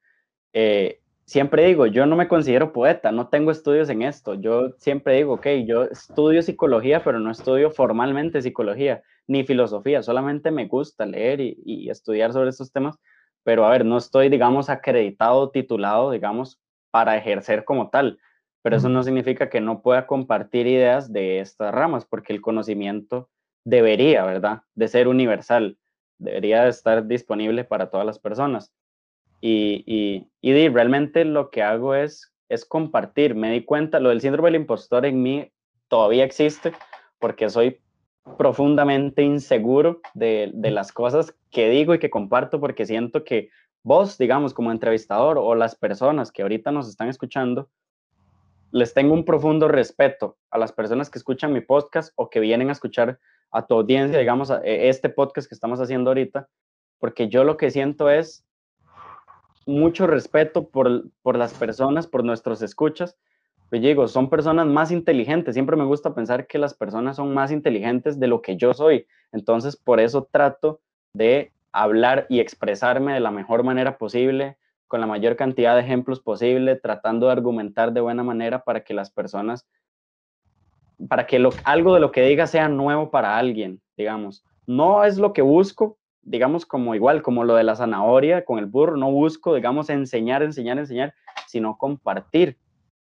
Eh, siempre digo, yo no me considero poeta, no tengo estudios en esto. Yo siempre digo, ok, yo estudio psicología, pero no estudio formalmente psicología ni filosofía, solamente me gusta leer y, y, estudiar sobre estos temas, pero a ver, no estoy, digamos, acreditado, titulado, digamos, para ejercer como tal, pero eso no significa que no pueda compartir ideas de estas ramas, porque el conocimiento debería, ¿verdad?, de ser universal, debería de estar disponible para todas las personas. Y, y, y realmente lo que hago es, es compartir. Me di cuenta, lo del síndrome del impostor en mí todavía existe porque soy profundamente inseguro de, de, las cosas que digo y que comparto porque siento que vos, digamos, como entrevistador o las personas que ahorita nos están escuchando, les tengo un profundo respeto a las personas que escuchan mi podcast o que vienen a escuchar a tu audiencia, digamos, a e, este podcast que estamos haciendo ahorita, porque yo lo que siento es mucho respeto por, por las personas, por nuestros escuchas, pues digo, son personas más inteligentes. Siempre me gusta pensar que las personas son más inteligentes de lo que yo soy. Entonces, por eso trato de hablar y expresarme de la mejor manera posible, con la mayor cantidad de ejemplos posible, tratando de argumentar de buena manera para que las personas, para que lo, algo de lo que diga sea nuevo para alguien, digamos. No es lo que busco, digamos, como igual, como lo de la zanahoria con el burro, no busco, digamos, enseñar, enseñar, enseñar, sino compartir,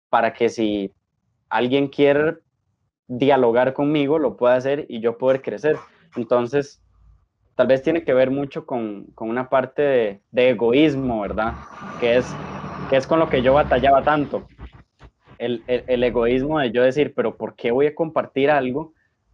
para que si alguien quiere dialogar conmigo, lo pueda hacer y yo poder crecer. Entonces, tal vez tiene que ver mucho con, con una parte de, egoísmo, ¿verdad? Que es, que es con lo que yo batallaba tanto. El, el, el, egoísmo de yo decir, pero ¿por qué voy a compartir algo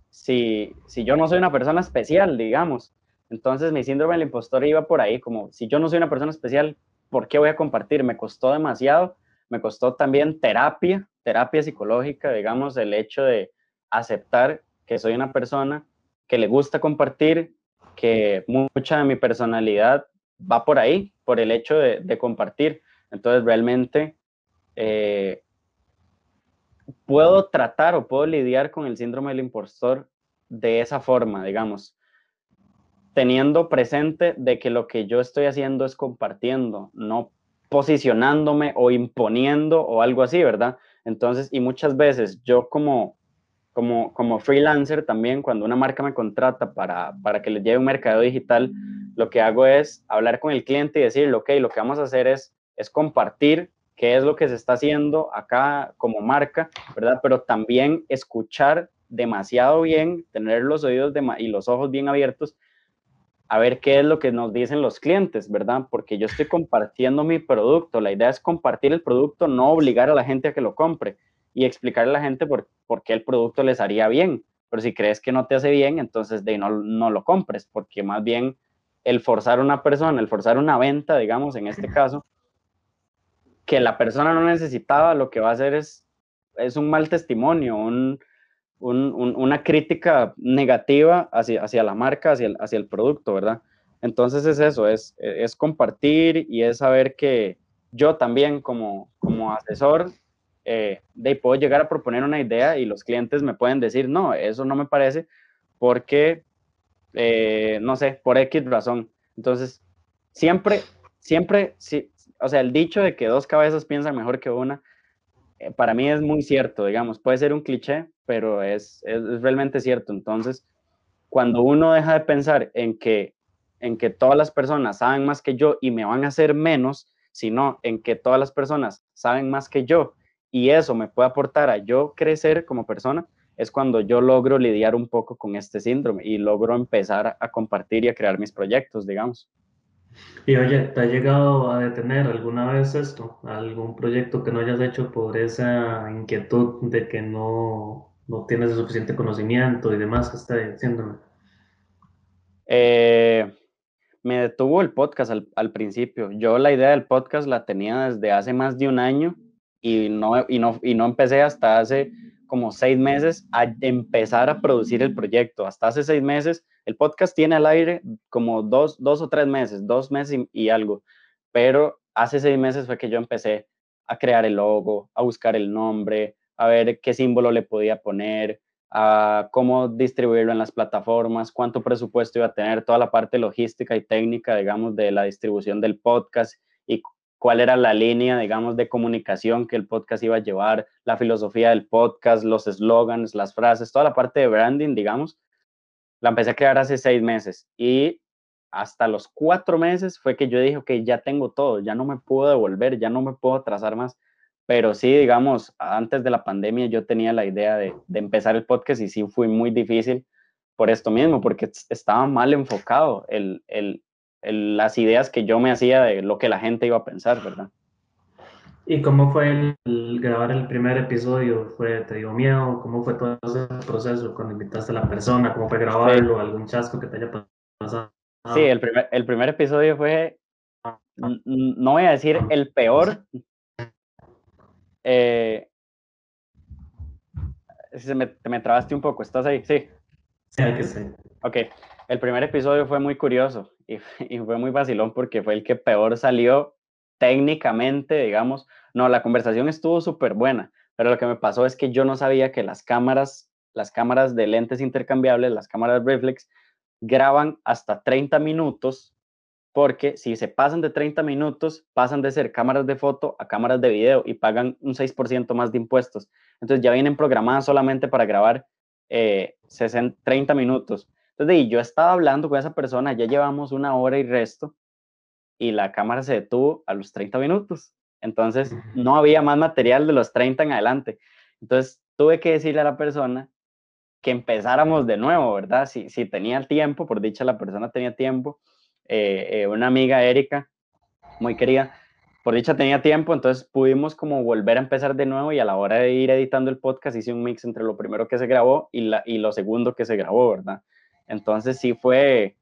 si, si yo no soy una persona especial, digamos? Entonces mi síndrome del impostor iba por ahí, como si yo no soy una persona especial, ¿por qué voy a compartir? Me costó demasiado, me costó también terapia, terapia psicológica, digamos, el hecho de aceptar que soy una persona que le gusta compartir, que mucha de mi personalidad va por ahí, por el hecho de, de compartir. Entonces realmente eh, puedo tratar o puedo lidiar con el síndrome del impostor de esa forma, digamos, teniendo presente de que lo que yo estoy haciendo es compartiendo, no posicionándome o imponiendo o algo así, ¿verdad? Entonces, y muchas veces yo como, como, como freelancer también, cuando una marca me contrata para, para que les lleve un mercado digital, lo que hago es hablar con el cliente y decirle, ok, lo que vamos a hacer es, es compartir qué es lo que se está haciendo acá como marca, ¿verdad? Pero también escuchar demasiado bien, tener los oídos y los ojos bien abiertos a ver qué es lo que nos dicen los clientes, ¿verdad? Porque yo estoy compartiendo mi producto. La idea es compartir el producto, no obligar a la gente a que lo compre y explicarle a la gente por, por qué el producto les haría bien. Pero si crees que no te hace bien, entonces de no, no lo compres, porque más bien el forzar una persona, el forzar una venta, digamos, en este caso, que la persona no necesitaba, lo que va a hacer es, es un mal testimonio, un, una crítica negativa hacia, hacia la marca, hacia el, hacia el producto, ¿verdad? Entonces es eso, es, es compartir y es saber que yo también como, como asesor eh, puedo llegar a proponer una idea y los clientes me pueden decir, no, eso no me parece porque, eh, no sé, por X razón. Entonces, siempre, siempre, sí, o sea, el dicho de que dos cabezas piensan mejor que una, para mí es muy cierto, digamos, puede ser un cliché, pero es, es, realmente cierto. Entonces, cuando uno deja de pensar en que, en que todas las personas saben más que yo y me van a hacer menos, sino en que todas las personas saben más que yo y eso me puede aportar a yo crecer como persona, es cuando yo logro lidiar un poco con este síndrome y logro empezar a compartir y a crear mis proyectos, digamos.
Y oye, ¿te ha llegado a detener alguna vez esto? ¿Algún proyecto que no hayas hecho por esa inquietud de que no, no tienes el suficiente conocimiento y demás que está diciéndome?
Eh, me detuvo el podcast al, al, principio. Yo la idea del podcast la tenía desde hace más de un año y no, y no, y no empecé hasta hace como seis meses a empezar a producir el proyecto. Hasta hace seis meses, el podcast tiene al aire como dos, dos o tres meses, dos meses y, algo, pero hace seis meses fue que yo empecé a crear el logo, a buscar el nombre, a ver qué símbolo le podía poner, a cómo distribuirlo en las plataformas, cuánto presupuesto iba a tener, toda la parte logística y técnica, digamos, de la distribución del podcast y cuál era la línea, digamos, de comunicación que el podcast iba a llevar, la filosofía del podcast, los eslogans, las frases, toda la parte de branding, digamos, la empecé a crear hace seis meses. Y hasta los cuatro meses fue que yo dije, ok, ya tengo todo, ya no me puedo devolver, ya no me puedo atrasar más. Pero sí, digamos, antes de la pandemia yo tenía la idea de, de, empezar el podcast y sí fue muy difícil por esto mismo, porque estaba mal enfocado el, el, el, las ideas que yo me hacía de lo que la gente iba a pensar, ¿verdad?
¿Y cómo fue el, grabar el primer episodio? ¿Fue, ¿Te dio miedo? ¿Cómo fue todo ese proceso cuando invitaste a la persona? ¿Cómo fue grabarlo? Sí. ¿Algún chasco que te haya pasado?
Sí, el primer, el primer episodio fue, no voy a decir el peor, eh, se me, te me trabaste un poco, ¿estás ahí? Sí.
Sí, que sí.
Ok, el primer episodio fue muy curioso y, y, fue muy vacilón porque fue el que peor salió técnicamente, digamos. No, la conversación estuvo súper buena, pero lo que me pasó es que yo no sabía que las cámaras, las cámaras de lentes intercambiables, las cámaras reflex, graban hasta 30 minutos porque si se pasan de 30 minutos, pasan de ser cámaras de foto a cámaras de video y pagan un 6% más de impuestos. Entonces ya vienen programadas solamente para grabar eh, 60, 30 minutos. Entonces yo estaba hablando con esa persona, ya llevamos una hora y resto, y la cámara se detuvo a los 30 minutos. Entonces no había más material de los 30 en adelante. Entonces tuve que decirle a la persona que empezáramos de nuevo, ¿verdad? Si, si tenía tiempo, por dicha la persona tenía tiempo, eh, eh, una amiga, Erika, muy querida, por dicha tenía tiempo, entonces pudimos como volver a empezar de nuevo y a la hora de ir editando el podcast hice un mix entre lo primero que se grabó y, la, y lo segundo que se grabó, ¿verdad? Entonces sí fue,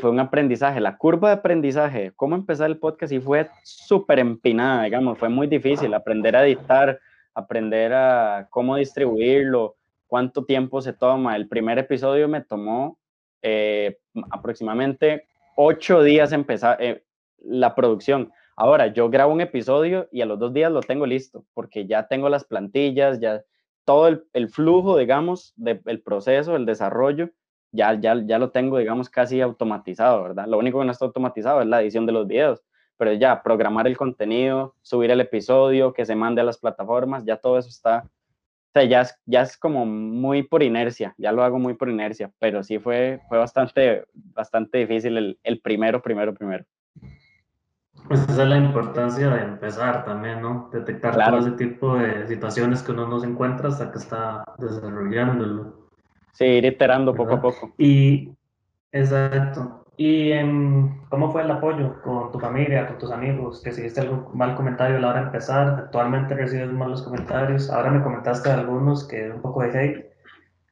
fue un aprendizaje. La curva de aprendizaje, cómo empezar el podcast, sí fue súper empinada, digamos, fue muy difícil aprender a editar, aprender a cómo distribuirlo, cuánto tiempo se toma. El primer episodio me tomó eh, aproximadamente ocho días empezar eh, la producción. Ahora, yo grabo un episodio y a los dos días lo tengo listo, porque ya tengo las plantillas, ya todo el, flujo, digamos, del proceso, el desarrollo, ya, ya, ya lo tengo, digamos, casi automatizado, ¿verdad? Lo único que no está automatizado es la edición de los videos, pero ya programar el contenido, subir el episodio, que se mande a las plataformas, ya todo eso está, o sea, ya es, ya es como muy por inercia, ya lo hago muy por inercia, pero sí fue, fue bastante, bastante difícil el, el primero, primero, primero.
Pues esa es la importancia de empezar también, ¿no? Detectar todo ese tipo de situaciones que uno no se encuentra hasta que está desarrollándolo.
Sí, ir iterando poco a poco.
Y, exacto. ¿Y cómo fue el apoyo con tu familia, con tus amigos? ¿Que hiciste algún mal comentario a la hora de empezar? ¿Actualmente recibes malos comentarios? Ahora me comentaste algunos que un poco de hate.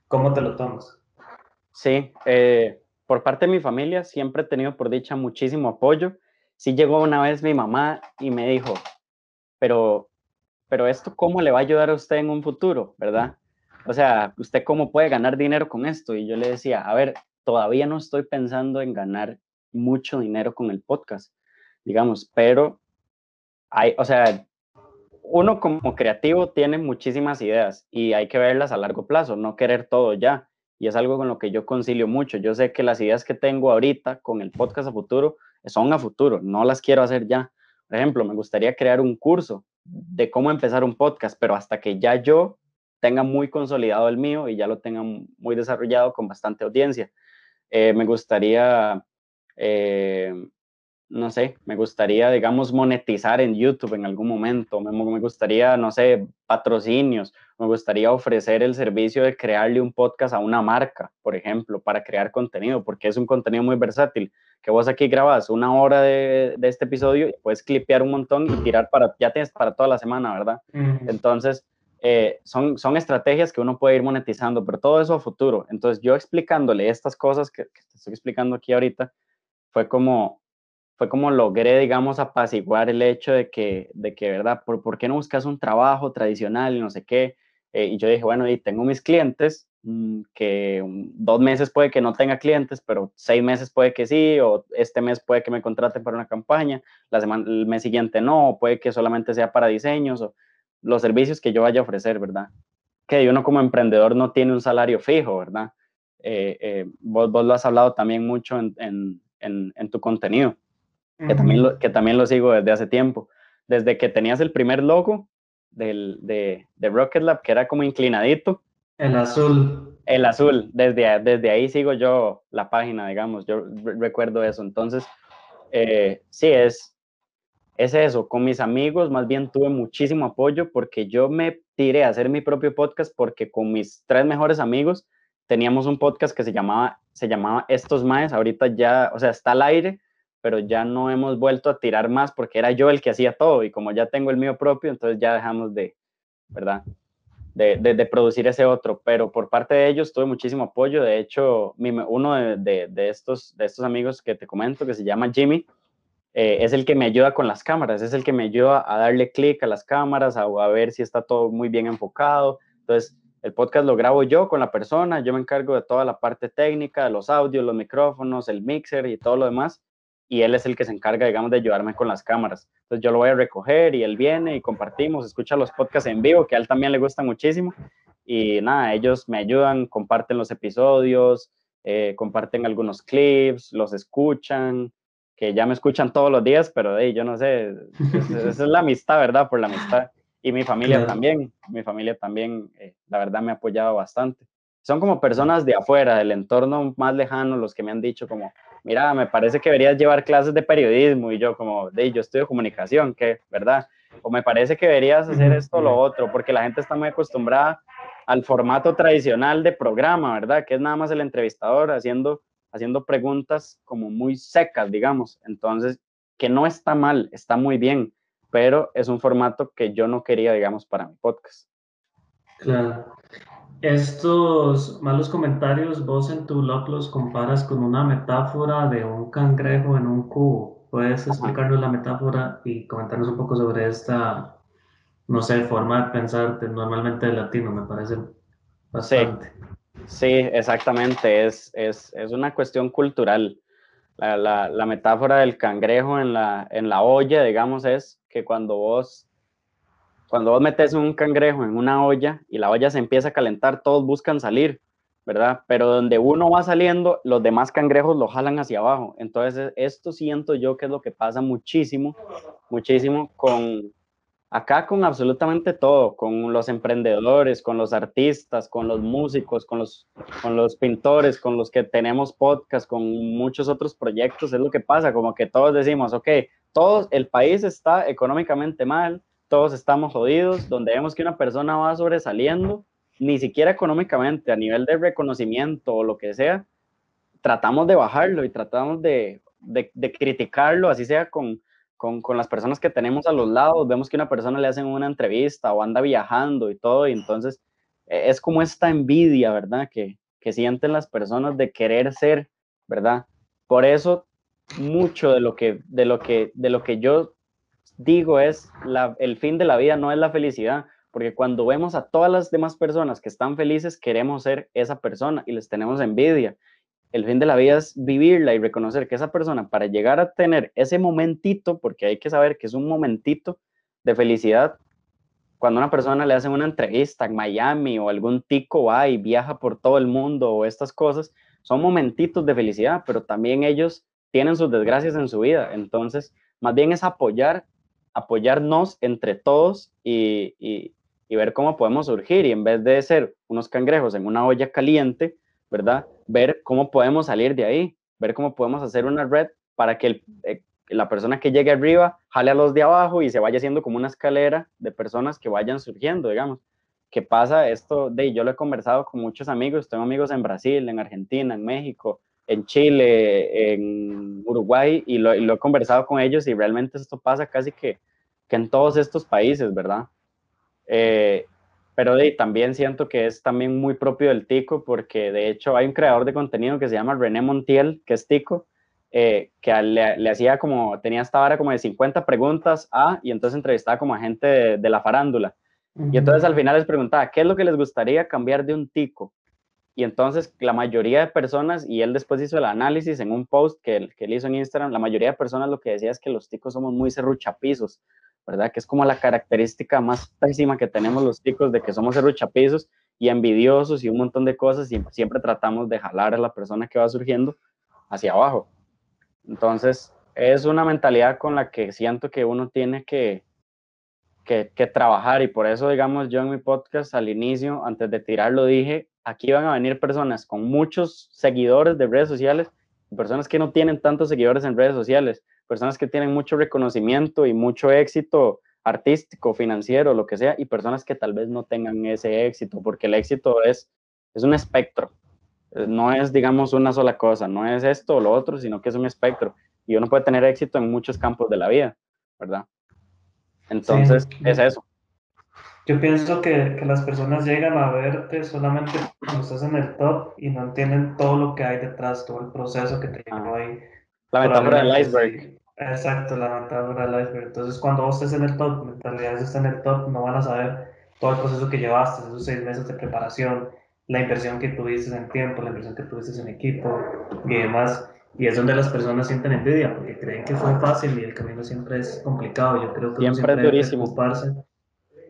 ¿Cómo te lo tomas?
Sí, eh, por parte de mi familia siempre he tenido por dicha muchísimo apoyo. Sí llegó una vez mi mamá y me dijo, pero, pero esto cómo le va a ayudar a usted en un futuro, ¿verdad? O sea, ¿usted cómo puede ganar dinero con esto? Y yo le decía, a ver, todavía no estoy pensando en ganar mucho dinero con el podcast, digamos, pero hay, o sea, uno como creativo tiene muchísimas ideas y hay que verlas a largo plazo, no querer todo ya. Y es algo con lo que yo concilio mucho. Yo sé que las ideas que tengo ahorita con el podcast a futuro son a futuro, no las quiero hacer ya. Por ejemplo, me gustaría crear un curso de cómo empezar un podcast, pero hasta que ya yo tenga muy consolidado el mío y ya lo tenga muy desarrollado con bastante audiencia. Eh, me gustaría, eh, no sé, me gustaría, digamos, monetizar en YouTube en algún momento. Me, me, gustaría, no sé, patrocinios. Me gustaría ofrecer el servicio de crearle un podcast a una marca, por ejemplo, para crear contenido, porque es un contenido muy versátil. Que vos aquí grabas una hora de, de este episodio y puedes clipear un montón y tirar para, ya tienes para toda la semana, ¿verdad? Entonces, eh, son, son estrategias que uno puede ir monetizando, pero todo eso a futuro. Entonces yo explicándole estas cosas que, estoy explicando aquí ahorita, fue como, fue como logré, digamos, apaciguar el hecho de que, de que ¿verdad? ¿Por, ¿Por qué no buscas un trabajo tradicional y no sé qué? Eh, y yo dije, bueno, y tengo mis clientes, mm, que dos meses puede que no tenga clientes, pero seis meses puede que sí, o este mes puede que me contraten para una campaña, la semana, el mes siguiente no, puede que solamente sea para diseños, o, los servicios que yo vaya a ofrecer, ¿verdad? Que uno como emprendedor no tiene un salario fijo, ¿verdad? Eh, eh, vos, vos, lo has hablado también mucho en, en, en, tu contenido, que, también lo, que también lo sigo desde hace tiempo. Desde que tenías el primer logo del, de, de Rocket Lab, que era como inclinadito.
El azul.
El azul, desde, desde ahí sigo yo la página, digamos, yo recuerdo eso. Entonces, eh, sí, es, es eso, con mis amigos más bien tuve muchísimo apoyo porque yo me tiré a hacer mi propio podcast porque con mis tres mejores amigos teníamos un podcast que se llamaba, se llamaba Estos Maes, ahorita ya, o sea, está al aire, pero ya no hemos vuelto a tirar más porque era yo el que hacía todo y como ya tengo el mío propio, entonces ya dejamos de, ¿verdad? De, producir ese otro, pero por parte de ellos tuve muchísimo apoyo, de hecho, uno de, estos, de estos amigos que te comento, que se llama Jimmy, eh, es el que me ayuda con las cámaras, es el que me ayuda a darle clic a las cámaras, a, a, ver si está todo muy bien enfocado. Entonces, el podcast lo grabo yo con la persona, yo me encargo de toda la parte técnica, de los audios, los micrófonos, el mixer y todo lo demás, y él es el que se encarga, digamos, de ayudarme con las cámaras. Entonces, yo lo voy a recoger y él viene y compartimos, escucha los podcasts en vivo, que a él también le gusta muchísimo, y nada, ellos me ayudan, comparten los episodios, eh, comparten algunos clips, los escuchan, que ya me escuchan todos los días, pero hey, yo no sé, esa es la amistad, ¿verdad? Por la amistad. Y mi familia también, mi familia también, eh, la verdad me ha apoyado bastante. Son como personas de afuera, del entorno más lejano, los que me han dicho como, mira, me parece que deberías llevar clases de periodismo y yo como, de yo estudio comunicación, ¿qué? ¿Verdad? O me parece que deberías hacer esto o lo otro, porque la gente está muy acostumbrada al formato tradicional de programa, ¿verdad? Que es nada más el entrevistador haciendo, haciendo preguntas como muy secas, digamos. Entonces, que no está mal, está muy bien, pero es un formato que yo no quería, digamos, para mi podcast.
Claro. Estos malos comentarios, vos en tu blog los comparas con una metáfora de un cangrejo en un cubo. ¿Puedes explicarnos la metáfora y comentarnos un poco sobre esta, no sé, forma de pensar normalmente de latino? Me parece bastante.
Sí, exactamente. Es, es, es, una cuestión cultural. La, la, la, metáfora del cangrejo en la, en la olla, digamos, es que cuando vos cuando vos metes un cangrejo en una olla y la olla se empieza a calentar, todos buscan salir, ¿verdad? Pero donde uno va saliendo, los demás cangrejos lo jalan hacia abajo. Entonces, esto siento yo que es lo que pasa muchísimo, muchísimo con acá con absolutamente todo, con los emprendedores, con los artistas, con los músicos, con los, con los pintores, con los que tenemos podcast, con muchos otros proyectos, es lo que pasa, como que todos decimos, ok, todos, el país está económicamente mal, todos estamos jodidos, donde vemos que una persona va sobresaliendo, ni siquiera económicamente, a nivel de reconocimiento o lo que sea, tratamos de bajarlo y tratamos de, de, criticarlo, así sea con, con, con, las personas que tenemos a los lados, vemos que una persona le hacen una entrevista o anda viajando y todo, y entonces e, es como esta envidia, ¿verdad? Que, que sienten las personas de querer ser, ¿verdad? Por eso mucho de lo que, de lo que, de lo que yo digo es, el fin de la vida no es la felicidad, porque cuando vemos a todas las demás personas que están felices, queremos ser esa persona y les tenemos envidia. El fin de la vida es vivirla y reconocer que esa persona, para llegar a tener ese momentito, porque hay que saber que es un momentito de felicidad, cuando una persona le hace una entrevista en Miami o algún tico va y viaja por todo el mundo o estas cosas, son momentitos de felicidad, pero también ellos tienen sus desgracias en su vida. Entonces, más bien es apoyar apoyarnos entre todos y, y, ver cómo podemos surgir y en vez de ser unos cangrejos en una olla caliente, ¿verdad? Ver cómo podemos salir de ahí, ver cómo podemos hacer una red para que eh, la persona que llegue arriba jale a los de abajo y se vaya haciendo como una escalera de personas que vayan surgiendo, digamos. ¿Qué pasa esto? De, yo lo he conversado con muchos amigos, tengo amigos en Brasil, en Argentina, en México, en Chile, en Uruguay, y lo, he conversado con ellos y realmente esto pasa casi que, que en todos estos países, ¿verdad? Eh, pero de, también siento que es también muy propio del tico, porque de hecho hay un creador de contenido que se llama René Montiel, que es tico, eh, que le, hacía como, tenía esta vara como de 50 preguntas a, y entonces entrevistaba como a gente de, la farándula. Y entonces al final les preguntaba, ¿qué es lo que les gustaría cambiar de un tico? Y entonces la mayoría de personas, y él después hizo el análisis en un post que, que él hizo en Instagram, la mayoría de personas lo que decía es que los ticos somos muy serruchapizos, ¿verdad? Que es como la característica más pésima que tenemos los ticos de que somos serruchapizos y envidiosos y un montón de cosas y siempre tratamos de jalar a la persona que va surgiendo hacia abajo. Entonces, es una mentalidad con la que siento que uno tiene que, que, que trabajar y por eso, digamos, yo en mi podcast al inicio, antes de tirarlo, dije, aquí van a venir personas con muchos seguidores de redes sociales y personas que no tienen tantos seguidores en redes sociales, personas que tienen mucho reconocimiento y mucho éxito artístico, financiero, lo que sea, y personas que tal vez no tengan ese éxito, porque el éxito es, es un espectro, eh, no es, digamos, una sola cosa, no es esto o lo otro, sino que es un espectro, y uno puede tener éxito en muchos campos de la vida, ¿verdad? Entonces, es eso.
Yo pienso que, que, las personas llegan a verte solamente cuando estás en el top y no entienden todo lo que hay detrás, todo el proceso que te llevó ahí.
La metáfora del iceberg.
Exacto, la metáfora del iceberg. Entonces, cuando vos estés en el top, mentalidad está en el top, no van a saber todo el proceso que llevaste, esos seis meses de preparación, la inversión que tuviste en tiempo, la inversión que tuviste en equipo y demás. Y es donde las personas sienten envidia, porque creen que fue fácil y el camino siempre es complicado. Yo creo que
siempre, siempre es durísimo.
Ocuparse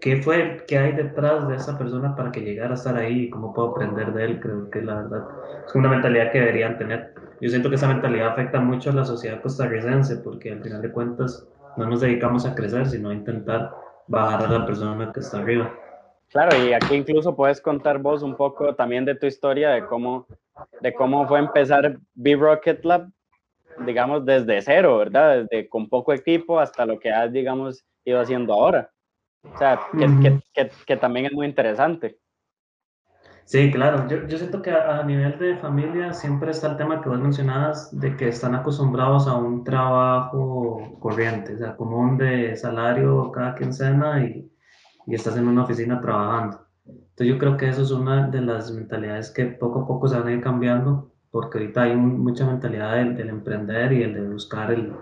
¿Qué fue, qué hay detrás de esa persona para que llegara a estar ahí y cómo puedo aprender de él? Creo que la verdad es una mentalidad que deberían tener. Yo siento que esa mentalidad afecta mucho a la sociedad costarricense, porque al final de cuentas no nos dedicamos a crecer, sino a intentar bajar a la persona que está arriba.
Claro, y aquí incluso puedes contar vos un poco también de tu historia, de cómo, de cómo fue empezar B-Rocket Lab, digamos, desde cero, ¿verdad? Desde con poco equipo hasta lo que has, digamos, ido haciendo ahora. O sea, que, que, que, que también es muy interesante.
Sí, claro. Yo, yo siento que a, a, nivel de familia siempre está el tema que vos mencionabas de que están acostumbrados a un trabajo corriente, o sea, común de salario cada quincena y, y estás en una oficina trabajando. Entonces yo creo que eso es una de las mentalidades que poco a poco se van a ir cambiando, porque ahorita hay un, mucha mentalidad del, del, emprender y el de buscar el,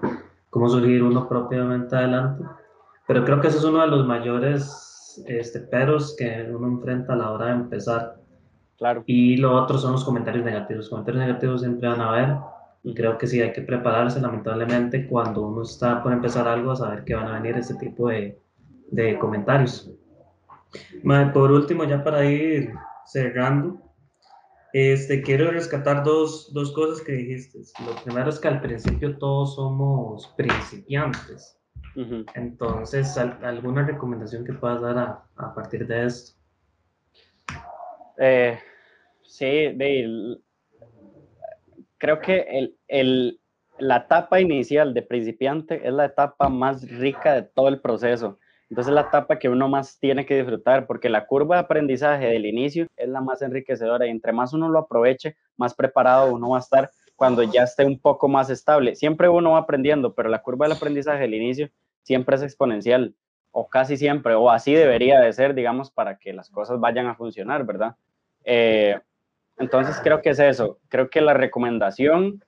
cómo surgir uno propiamente adelante. Pero creo que eso es uno de los mayores este, peros que uno enfrenta a la hora de empezar.
Claro.
Y lo otro son los comentarios negativos. Los comentarios negativos siempre van a haber. Y creo que sí hay que prepararse, lamentablemente, cuando uno está por empezar algo, a saber que van a venir ese tipo de, de comentarios. Por último, ya para ir cerrando, este, quiero rescatar dos, dos cosas que dijiste. Lo primero es que al principio todos somos principiantes. Uh -huh. Entonces, ¿alguna recomendación que puedas dar a, a partir de esto?
Eh, sí, de, creo que el, el, la etapa inicial de principiante es la etapa más rica de todo el proceso. Entonces es la etapa que uno más tiene que disfrutar porque la curva de aprendizaje del inicio es la más enriquecedora y entre más uno lo aproveche, más preparado uno va a estar cuando ya esté un poco más estable. Siempre uno va aprendiendo, pero la curva del aprendizaje del inicio siempre es exponencial o casi siempre, o así debería de ser, digamos, para que las cosas vayan a funcionar, ¿verdad? Eh, entonces creo que es eso, creo que la recomendación,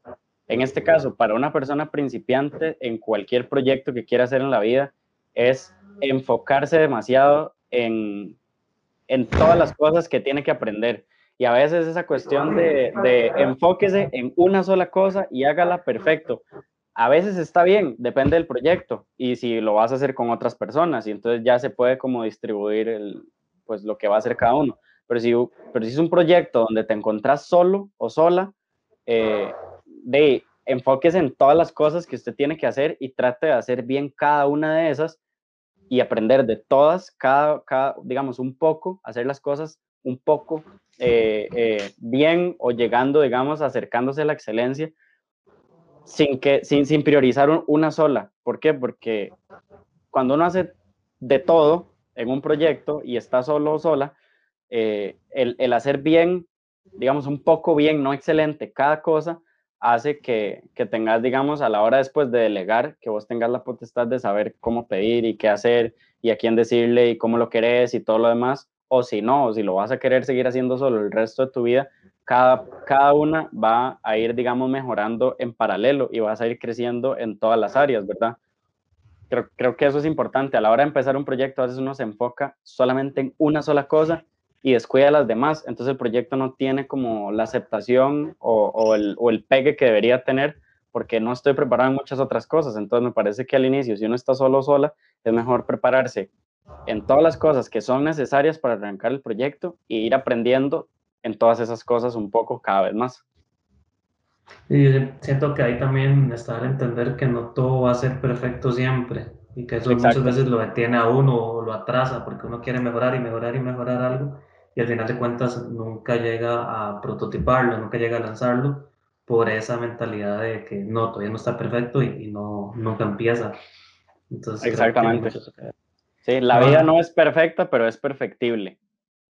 en este caso, para una persona principiante en cualquier proyecto que quiera hacer en la vida, es enfocarse demasiado en, en todas las cosas que tiene que aprender. Y a veces esa cuestión de, de enfóquese en una sola cosa y hágala perfecto. A veces está bien, depende del proyecto y si lo vas a hacer con otras personas y entonces ya se puede como distribuir el, pues lo que va a hacer cada uno. Pero si, pero si es un proyecto donde te encontrás solo o sola, eh, de enfóquese en todas las cosas que usted tiene que hacer y trate de hacer bien cada una de esas y aprender de todas, cada, cada digamos, un poco, hacer las cosas un poco eh, eh, bien o llegando, digamos, acercándose a la excelencia, sin, que, sin, sin priorizar un, una sola. ¿Por qué? Porque cuando uno hace de todo en un proyecto y está solo o sola, eh, el, el hacer bien, digamos, un poco bien, no excelente, cada cosa, hace que, que, tengas, digamos, a la hora después de delegar, que vos tengas la potestad de saber cómo pedir y qué hacer y a quién decirle y cómo lo querés y todo lo demás, o si no, si lo vas a querer seguir haciendo solo el resto de tu vida, cada, cada una va a ir, digamos, mejorando en paralelo y vas a ir creciendo en todas las áreas, ¿verdad? Creo, creo que eso es importante. A la hora de empezar un proyecto, a veces uno se enfoca solamente en una sola cosa y descuida las demás, entonces el proyecto no tiene como la aceptación o, o, el, o, el, pegue que debería tener porque no estoy preparado en muchas otras cosas, entonces me parece que al inicio, si uno está solo o sola, es mejor prepararse en todas las cosas que son necesarias para arrancar el proyecto e ir aprendiendo en todas esas cosas un poco cada vez más.
Y siento que ahí también está el entender que no todo va a ser perfecto siempre y que eso Exacto. muchas veces lo detiene a uno o lo atrasa porque uno quiere mejorar y mejorar y mejorar algo y al final de cuentas nunca llega a prototiparlo, nunca llega a lanzarlo por esa mentalidad de que no, todavía no está perfecto y, y no, nunca empieza.
Entonces, Exactamente. Sí, la vida no es perfecta, pero es perfectible.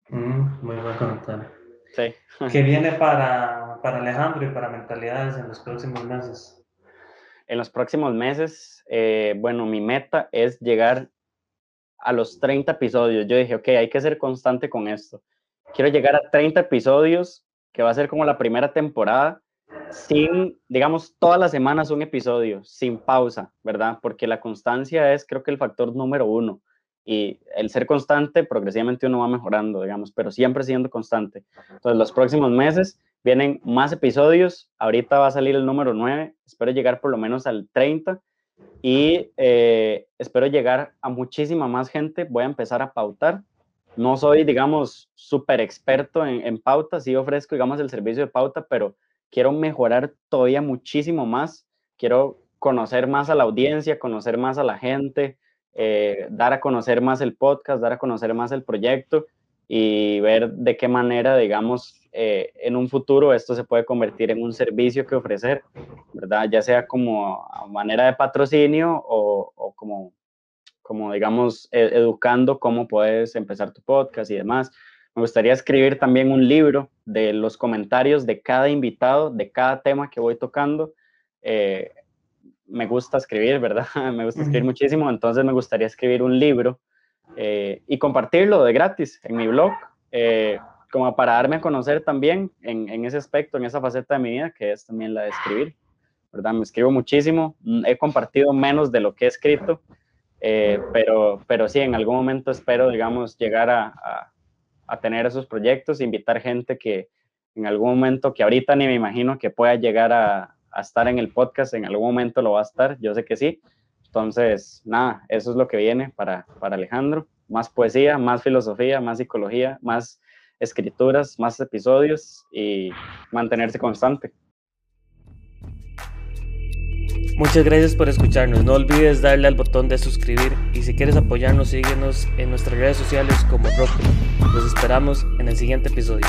Mm, muy buen comentario.
Sí.
¿Qué viene para, para Alejandro y para Mentalidades en los próximos meses?
En los próximos meses, eh, bueno, mi meta es llegar a los 30 episodios. Yo dije, ok, hay que ser constante con esto quiero llegar a 30 episodios, que va a ser como la primera temporada, sin, digamos, todas las semanas un episodio, sin pausa, ¿verdad? Porque la constancia es, creo que, el factor número uno. Y el ser constante, progresivamente uno va mejorando, digamos, pero siempre siendo constante. Entonces, los próximos meses vienen más episodios. Ahorita va a salir el número 9. Espero llegar por lo menos al 30. Y eh, espero llegar a muchísima más gente. Voy a empezar a pautar no soy, digamos, súper experto en, en pauta, sí ofrezco, digamos, el servicio de pauta, pero quiero mejorar todavía muchísimo más, quiero conocer más a la audiencia, conocer más a la gente, eh, dar a conocer más el podcast, dar a conocer más el proyecto y ver de qué manera, digamos, eh, en un futuro esto se puede convertir en un servicio que ofrecer, ¿verdad? Ya sea como a manera de patrocinio o, o como, como, digamos, e, educando cómo puedes empezar tu podcast y demás. Me gustaría escribir también un libro de los comentarios de cada invitado, de cada tema que voy tocando. Eh, me gusta escribir, ¿verdad? me gusta escribir muchísimo, entonces me gustaría escribir un libro eh, y compartirlo de gratis en mi blog, como para darme a conocer también en, en, ese aspecto, en esa faceta de mi vida, que es también la de escribir, ¿verdad? Me escribo muchísimo, mm, he compartido menos de lo que he escrito, pero, pero sí, en algún momento espero, digamos, llegar a a tener esos proyectos, invitar gente que en algún momento, que ahorita ni me imagino que pueda llegar a, a estar en el podcast, en algún momento lo va a estar, yo sé que sí. Entonces, nada, eso es lo que viene para, para Alejandro. Más poesía, más filosofía, más psicología, más escrituras, más episodios y mantenerse constante.
Muchas gracias por escucharnos. No olvides darle al botón de suscribir y si quieres apoyarnos, síguenos en nuestras redes sociales como Rock. Los esperamos en el siguiente episodio.